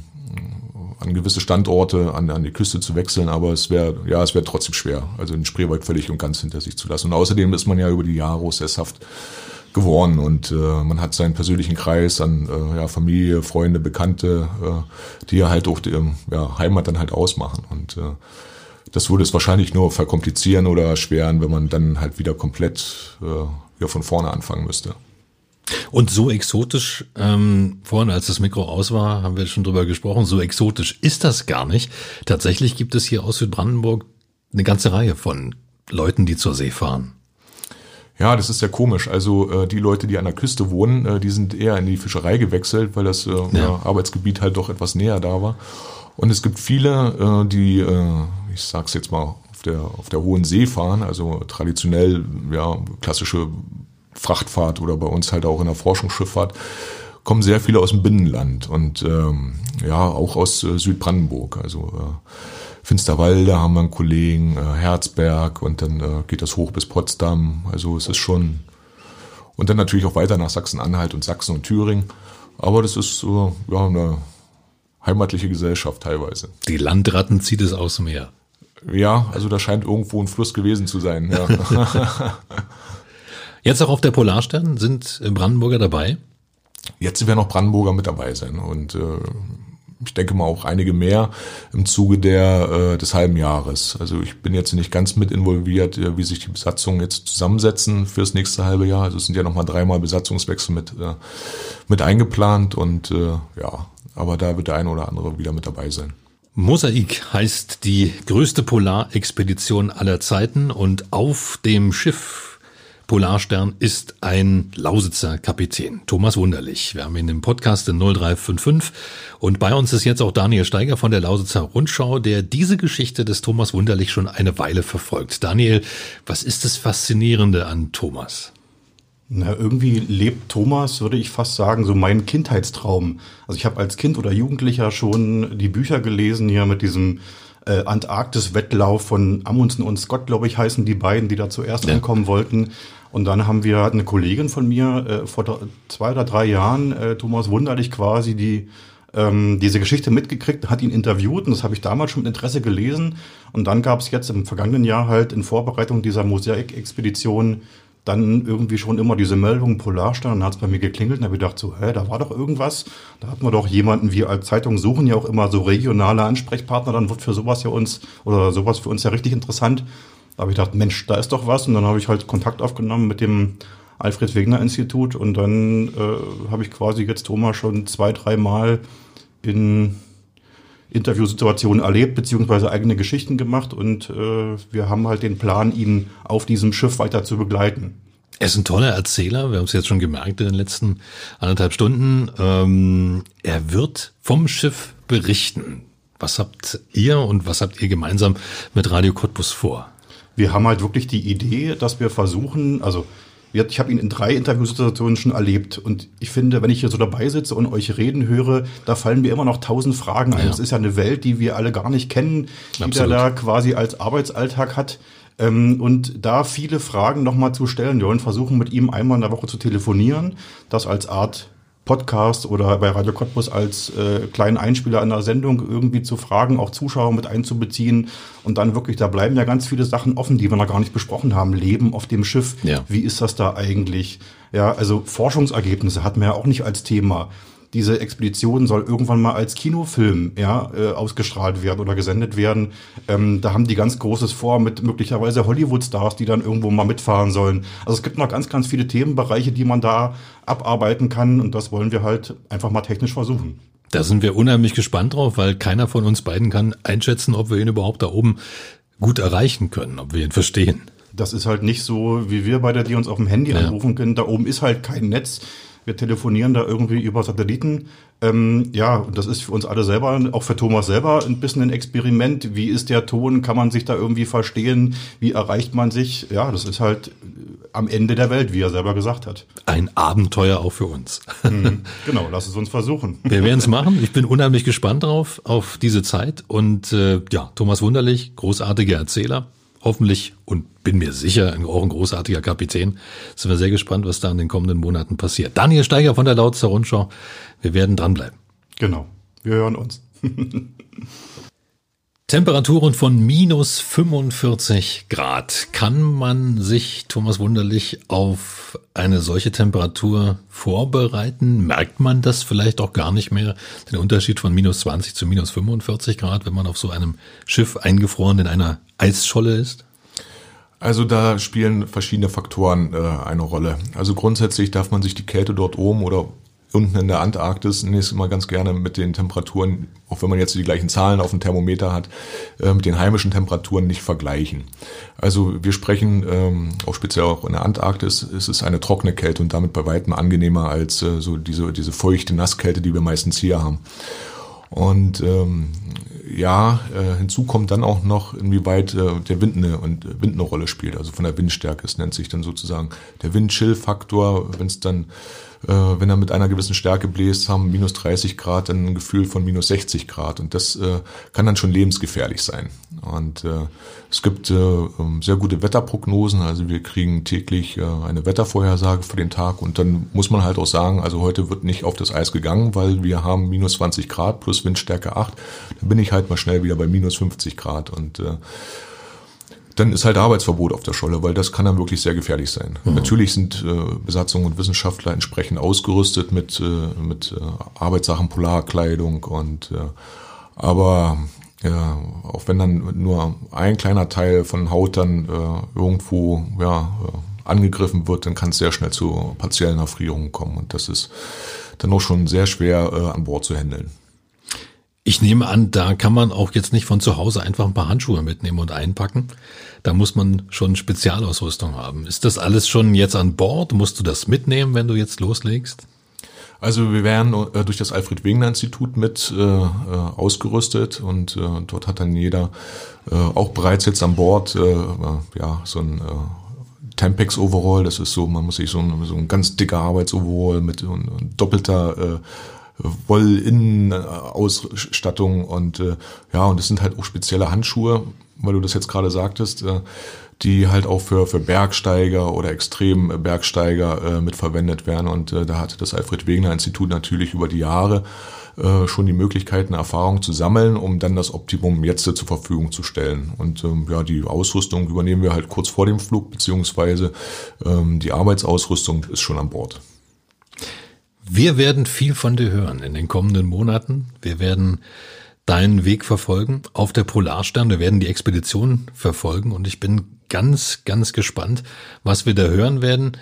an gewisse Standorte an, an die Küste zu wechseln, aber es wäre ja es wäre trotzdem schwer, also den Spreewald völlig und ganz hinter sich zu lassen. Und außerdem ist man ja über die Jahre sesshaft geworden und äh, man hat seinen persönlichen Kreis an äh, ja, Familie, Freunde, Bekannte, äh, die ja halt auch die ja, Heimat dann halt ausmachen und äh, das würde es wahrscheinlich nur verkomplizieren oder erschweren, wenn man dann halt wieder komplett äh, wieder von vorne anfangen müsste. Und so exotisch, ähm, vorhin als das Mikro aus war, haben wir schon drüber gesprochen, so exotisch ist das gar nicht. Tatsächlich gibt es hier aus Südbrandenburg eine ganze Reihe von Leuten, die zur See fahren. Ja, das ist ja komisch. Also äh, die Leute, die an der Küste wohnen, äh, die sind eher in die Fischerei gewechselt, weil das äh, ja. Arbeitsgebiet halt doch etwas näher da war. Und es gibt viele, äh, die, äh, ich sag's jetzt mal, auf der, auf der Hohen See fahren, also traditionell, ja, klassische Frachtfahrt oder bei uns halt auch in der Forschungsschifffahrt, kommen sehr viele aus dem Binnenland und ähm, ja, auch aus äh, Südbrandenburg. Also äh, Finsterwalde haben wir einen Kollegen, äh, Herzberg und dann äh, geht das hoch bis Potsdam. Also es ist schon und dann natürlich auch weiter nach Sachsen-Anhalt und Sachsen und Thüringen. Aber das ist so ja, eine heimatliche Gesellschaft teilweise. Die Landratten zieht es aus dem Meer. Ja, also da scheint irgendwo ein Fluss gewesen zu sein. Ja. [LAUGHS] Jetzt auch auf der Polarstern sind Brandenburger dabei? Jetzt werden noch Brandenburger mit dabei sein und äh, ich denke mal auch einige mehr im Zuge der, äh, des halben Jahres. Also ich bin jetzt nicht ganz mit involviert, äh, wie sich die Besatzungen jetzt zusammensetzen fürs nächste halbe Jahr. Also es sind ja nochmal dreimal Besatzungswechsel mit, äh, mit eingeplant und äh, ja, aber da wird der eine oder andere wieder mit dabei sein. Mosaik heißt die größte Polarexpedition aller Zeiten und auf dem Schiff Polarstern ist ein Lausitzer Kapitän, Thomas Wunderlich. Wir haben ihn im Podcast in 0355 und bei uns ist jetzt auch Daniel Steiger von der Lausitzer Rundschau, der diese Geschichte des Thomas Wunderlich schon eine Weile verfolgt. Daniel, was ist das Faszinierende an Thomas? Na, irgendwie lebt Thomas, würde ich fast sagen, so mein Kindheitstraum. Also ich habe als Kind oder Jugendlicher schon die Bücher gelesen hier mit diesem äh, Antarktis-Wettlauf von Amundsen und Scott, glaube ich, heißen die beiden, die da zuerst ja. ankommen wollten. Und dann haben wir eine Kollegin von mir äh, vor zwei oder drei Jahren, äh, Thomas Wunderlich quasi, die ähm, diese Geschichte mitgekriegt, hat ihn interviewt und das habe ich damals schon mit Interesse gelesen. Und dann gab es jetzt im vergangenen Jahr halt in Vorbereitung dieser Mosaik-Expedition dann irgendwie schon immer diese Meldung Polarstern, dann hat es bei mir geklingelt und habe gedacht so, hä, da war doch irgendwas. Da hat man doch jemanden, wir als Zeitung suchen ja auch immer so regionale Ansprechpartner, dann wird für sowas ja uns, oder sowas für uns ja richtig interessant. Da habe ich gedacht, Mensch, da ist doch was. Und dann habe ich halt Kontakt aufgenommen mit dem Alfred Wegener Institut und dann äh, habe ich quasi jetzt Thomas schon zwei, dreimal in Interviewsituationen erlebt, beziehungsweise eigene Geschichten gemacht und äh, wir haben halt den Plan, ihn auf diesem Schiff weiter zu begleiten. Er ist ein toller Erzähler, wir haben es jetzt schon gemerkt in den letzten anderthalb Stunden. Ähm, er wird vom Schiff berichten. Was habt ihr und was habt ihr gemeinsam mit Radio Cottbus vor? Wir haben halt wirklich die Idee, dass wir versuchen, also ich habe ihn in drei Interviewsituationen schon erlebt. Und ich finde, wenn ich hier so dabei sitze und euch reden höre, da fallen mir immer noch tausend Fragen ein. Es ja. ist ja eine Welt, die wir alle gar nicht kennen, die Absolut. er da quasi als Arbeitsalltag hat. Ähm, und da viele Fragen nochmal zu stellen. Wir wollen versuchen, mit ihm einmal in der Woche zu telefonieren, das als Art Podcast oder bei Radio Cottbus als äh, kleinen Einspieler einer Sendung irgendwie zu fragen, auch Zuschauer mit einzubeziehen und dann wirklich, da bleiben ja ganz viele Sachen offen, die wir noch gar nicht besprochen haben. Leben auf dem Schiff, ja. wie ist das da eigentlich? Ja, also Forschungsergebnisse hatten wir ja auch nicht als Thema diese Expedition soll irgendwann mal als Kinofilm ja, äh, ausgestrahlt werden oder gesendet werden. Ähm, da haben die ganz Großes vor mit möglicherweise Hollywood-Stars, die dann irgendwo mal mitfahren sollen. Also es gibt noch ganz, ganz viele Themenbereiche, die man da abarbeiten kann und das wollen wir halt einfach mal technisch versuchen. Da sind wir unheimlich gespannt drauf, weil keiner von uns beiden kann einschätzen, ob wir ihn überhaupt da oben gut erreichen können, ob wir ihn verstehen. Das ist halt nicht so, wie wir beide, die uns auf dem Handy ja. anrufen können. Da oben ist halt kein Netz Wir telefonieren da irgendwie über Satelliten. Ähm, ja, und das ist für uns alle selber, auch für Thomas selber, ein bisschen ein Experiment. Wie ist der Ton? Kann man sich da irgendwie verstehen? Wie erreicht man sich? Ja, das ist halt äh, am Ende der Welt, wie er selber gesagt hat. Ein Abenteuer auch für uns. Mhm, [LAUGHS] genau, lass es uns versuchen. Wir werden es machen. Ich bin unheimlich gespannt drauf, auf diese Zeit. Und äh, ja, Thomas Wunderlich, großartiger Erzähler hoffentlich und bin mir sicher auch ein großartiger Kapitän. Sind wir sehr gespannt, was da in den kommenden Monaten passiert. Daniel Steiger von der Lautzer Rundschau. Wir werden dranbleiben. Genau. Wir hören uns. [LAUGHS] Temperaturen von minus 45 Grad. Kann man sich, Thomas Wunderlich, auf eine solche Temperatur vorbereiten? Merkt man das vielleicht auch gar nicht mehr, den Unterschied von minus 20 zu minus 45 Grad, wenn man auf so einem Schiff eingefroren in einer Eisscholle ist? Also da spielen verschiedene Faktoren äh, eine Rolle. Also grundsätzlich darf man sich die Kälte dort oben oder unten in der Antarktis nächstes Mal ganz gerne mit den Temperaturen, auch wenn man jetzt die gleichen Zahlen auf dem Thermometer hat, äh, mit den heimischen Temperaturen nicht vergleichen. Also wir sprechen ähm, auch speziell auch in der Antarktis, es ist eine trockene Kälte und damit bei weitem angenehmer als äh, so diese, diese feuchte Nasskälte, die wir meistens hier haben. Und ähm, ja, äh, hinzu kommt dann auch noch, inwieweit äh, der Wind eine, und Wind eine Rolle spielt, also von der Windstärke. Es nennt sich dann sozusagen der Wind-Chill-Faktor, wenn es dann äh, wenn er mit einer gewissen Stärke bläst, haben minus 30 Grad ein Gefühl von minus 60 Grad. Und das äh, kann dann schon lebensgefährlich sein. Und äh, es gibt äh, ähm, sehr gute Wetterprognosen. Also wir kriegen täglich äh, eine Wettervorhersage für den Tag. Und dann muss man halt auch sagen, also heute wird nicht auf das Eis gegangen, weil wir haben minus 20 Grad plus Windstärke 8. Dann bin ich halt mal schnell wieder bei minus 50 Grad. Und äh, dann ist halt Arbeitsverbot auf der Scholle, weil das kann dann wirklich sehr gefährlich sein. Mhm. Natürlich sind äh, Besatzung und Wissenschaftler entsprechend ausgerüstet mit, äh, mit äh, Arbeitssachen, Polarkleidung und äh, aber ja, auch wenn dann nur ein kleiner Teil von Haut dann äh, irgendwo ja, äh, angegriffen wird, dann kann es sehr schnell zu partiellen Erfrierungen kommen und das ist dann auch schon sehr schwer äh, an Bord zu handeln. Ich nehme an, da kann man auch jetzt nicht von zu Hause einfach ein paar Handschuhe mitnehmen und einpacken. Da muss man schon Spezialausrüstung haben. Ist das alles schon jetzt an Bord? Musst du das mitnehmen, wenn du jetzt loslegst? Also wir werden äh, durch das Alfred Wegener Institut mit äh, äh, ausgerüstet und äh, dort hat dann jeder äh, auch bereits jetzt an Bord ja so ein Tempex Overall. Das ist so, man muss sich so ein, so ein ganz dicker Arbeitsoverall mit und, und doppelter Wollinnenausstattung und äh, ja, und das sind halt auch spezielle Handschuhe, weil du das jetzt gerade sagtest, äh, die halt auch für, für Bergsteiger oder Extrembergsteiger äh, mit verwendet werden. Und äh, da hatte das Alfred Wegener Institut natürlich über die Jahre äh, schon die Möglichkeiten, Erfahrung zu sammeln, um dann das Optimum jetzt zur Verfügung zu stellen. Und ähm, ja, die Ausrüstung übernehmen wir halt kurz vor dem Flug, beziehungsweise ähm, die Arbeitsausrüstung ist schon an Bord. Wir werden viel von dir hören in den kommenden Monaten. Wir werden deinen Weg verfolgen auf der Polarstern. Wir werden die Expedition verfolgen und ich bin ganz, ganz gespannt, was wir da hören werden.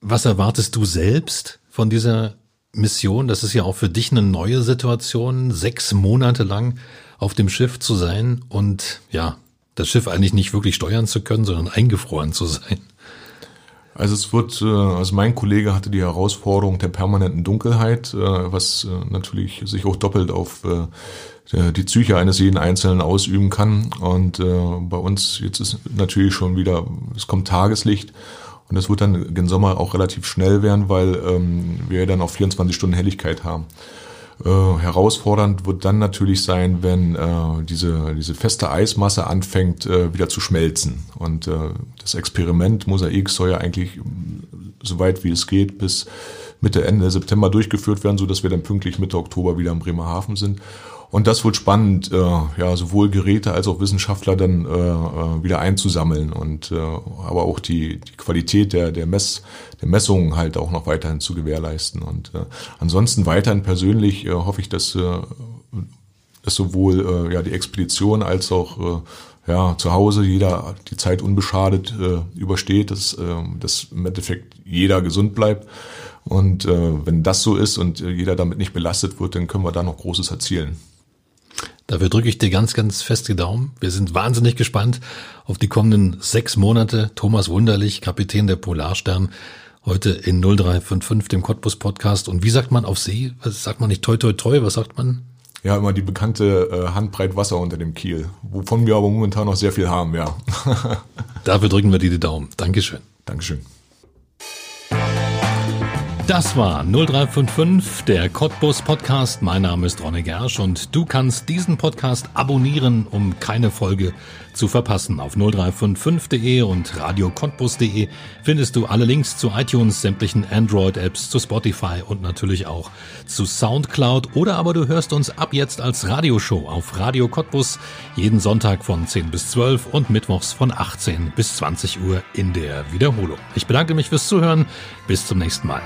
Was erwartest du selbst von dieser Mission? Das ist ja auch für dich eine neue Situation, sechs Monate lang auf dem Schiff zu sein und ja, das Schiff eigentlich nicht wirklich steuern zu können, sondern eingefroren zu sein. Also es wird, äh, also mein Kollege hatte die Herausforderung der permanenten Dunkelheit, äh, was äh, natürlich sich auch doppelt auf die Psyche eines jeden Einzelnen ausüben kann. Und bei uns jetzt ist natürlich schon wieder, es kommt Tageslicht und es wird dann den Sommer auch relativ schnell werden, weil ähm, wir dann auch 24 Stunden Helligkeit haben. Äh, herausfordernd wird dann natürlich sein, wenn äh, diese, diese feste Eismasse anfängt äh, wieder zu schmelzen. Und äh, das Experiment Mosaik soll ja eigentlich äh, so weit wie es geht bis Mitte, Ende September durchgeführt werden, so dass wir dann pünktlich Mitte Oktober wieder in Bremerhaven sind. Und das wird spannend, äh, ja, sowohl Geräte als auch Wissenschaftler dann äh, äh, wieder einzusammeln und äh, aber auch die, die Qualität der, der, Mess, der Messungen halt auch noch weiterhin zu gewährleisten. Und äh, ansonsten weiterhin persönlich äh, hoffe ich, dass, äh, dass sowohl äh, ja, die Expedition als auch äh, ja, zu Hause jeder die Zeit unbeschadet äh, übersteht, dass, äh, dass im Endeffekt jeder gesund bleibt. Und äh, wenn das so ist und jeder damit nicht belastet wird, dann können wir da noch Großes erzielen. Dafür drücke ich dir ganz, ganz fest die Daumen. Wir sind wahnsinnig gespannt auf die kommenden sechs Monate. Thomas Wunderlich, Kapitän der Polarstern. Heute in 0355, dem Cottbus Podcast. Und wie sagt man auf See? Was sagt man nicht toi toi toi? Was sagt man? Ja, immer die bekannte äh, Handbreit Wasser unter dem Kiel, wovon wir aber momentan noch sehr viel haben, ja. [LAUGHS] Dafür drücken wir dir die Daumen. Dankeschön. Dankeschön. Das war 0355, der Cottbus Podcast. Mein Name ist Ronne Gersch und du kannst diesen Podcast abonnieren, um keine Folge zu verpassen. Auf 0355.de und radiocottbus.de findest du alle Links zu iTunes, sämtlichen Android-Apps, zu Spotify und natürlich auch zu Soundcloud. Oder aber du hörst uns ab jetzt als Radioshow auf Radio Cottbus jeden Sonntag von 10 bis 12 und mittwochs von 18 bis 20 Uhr in der Wiederholung. Ich bedanke mich fürs Zuhören. Bis zum nächsten Mal.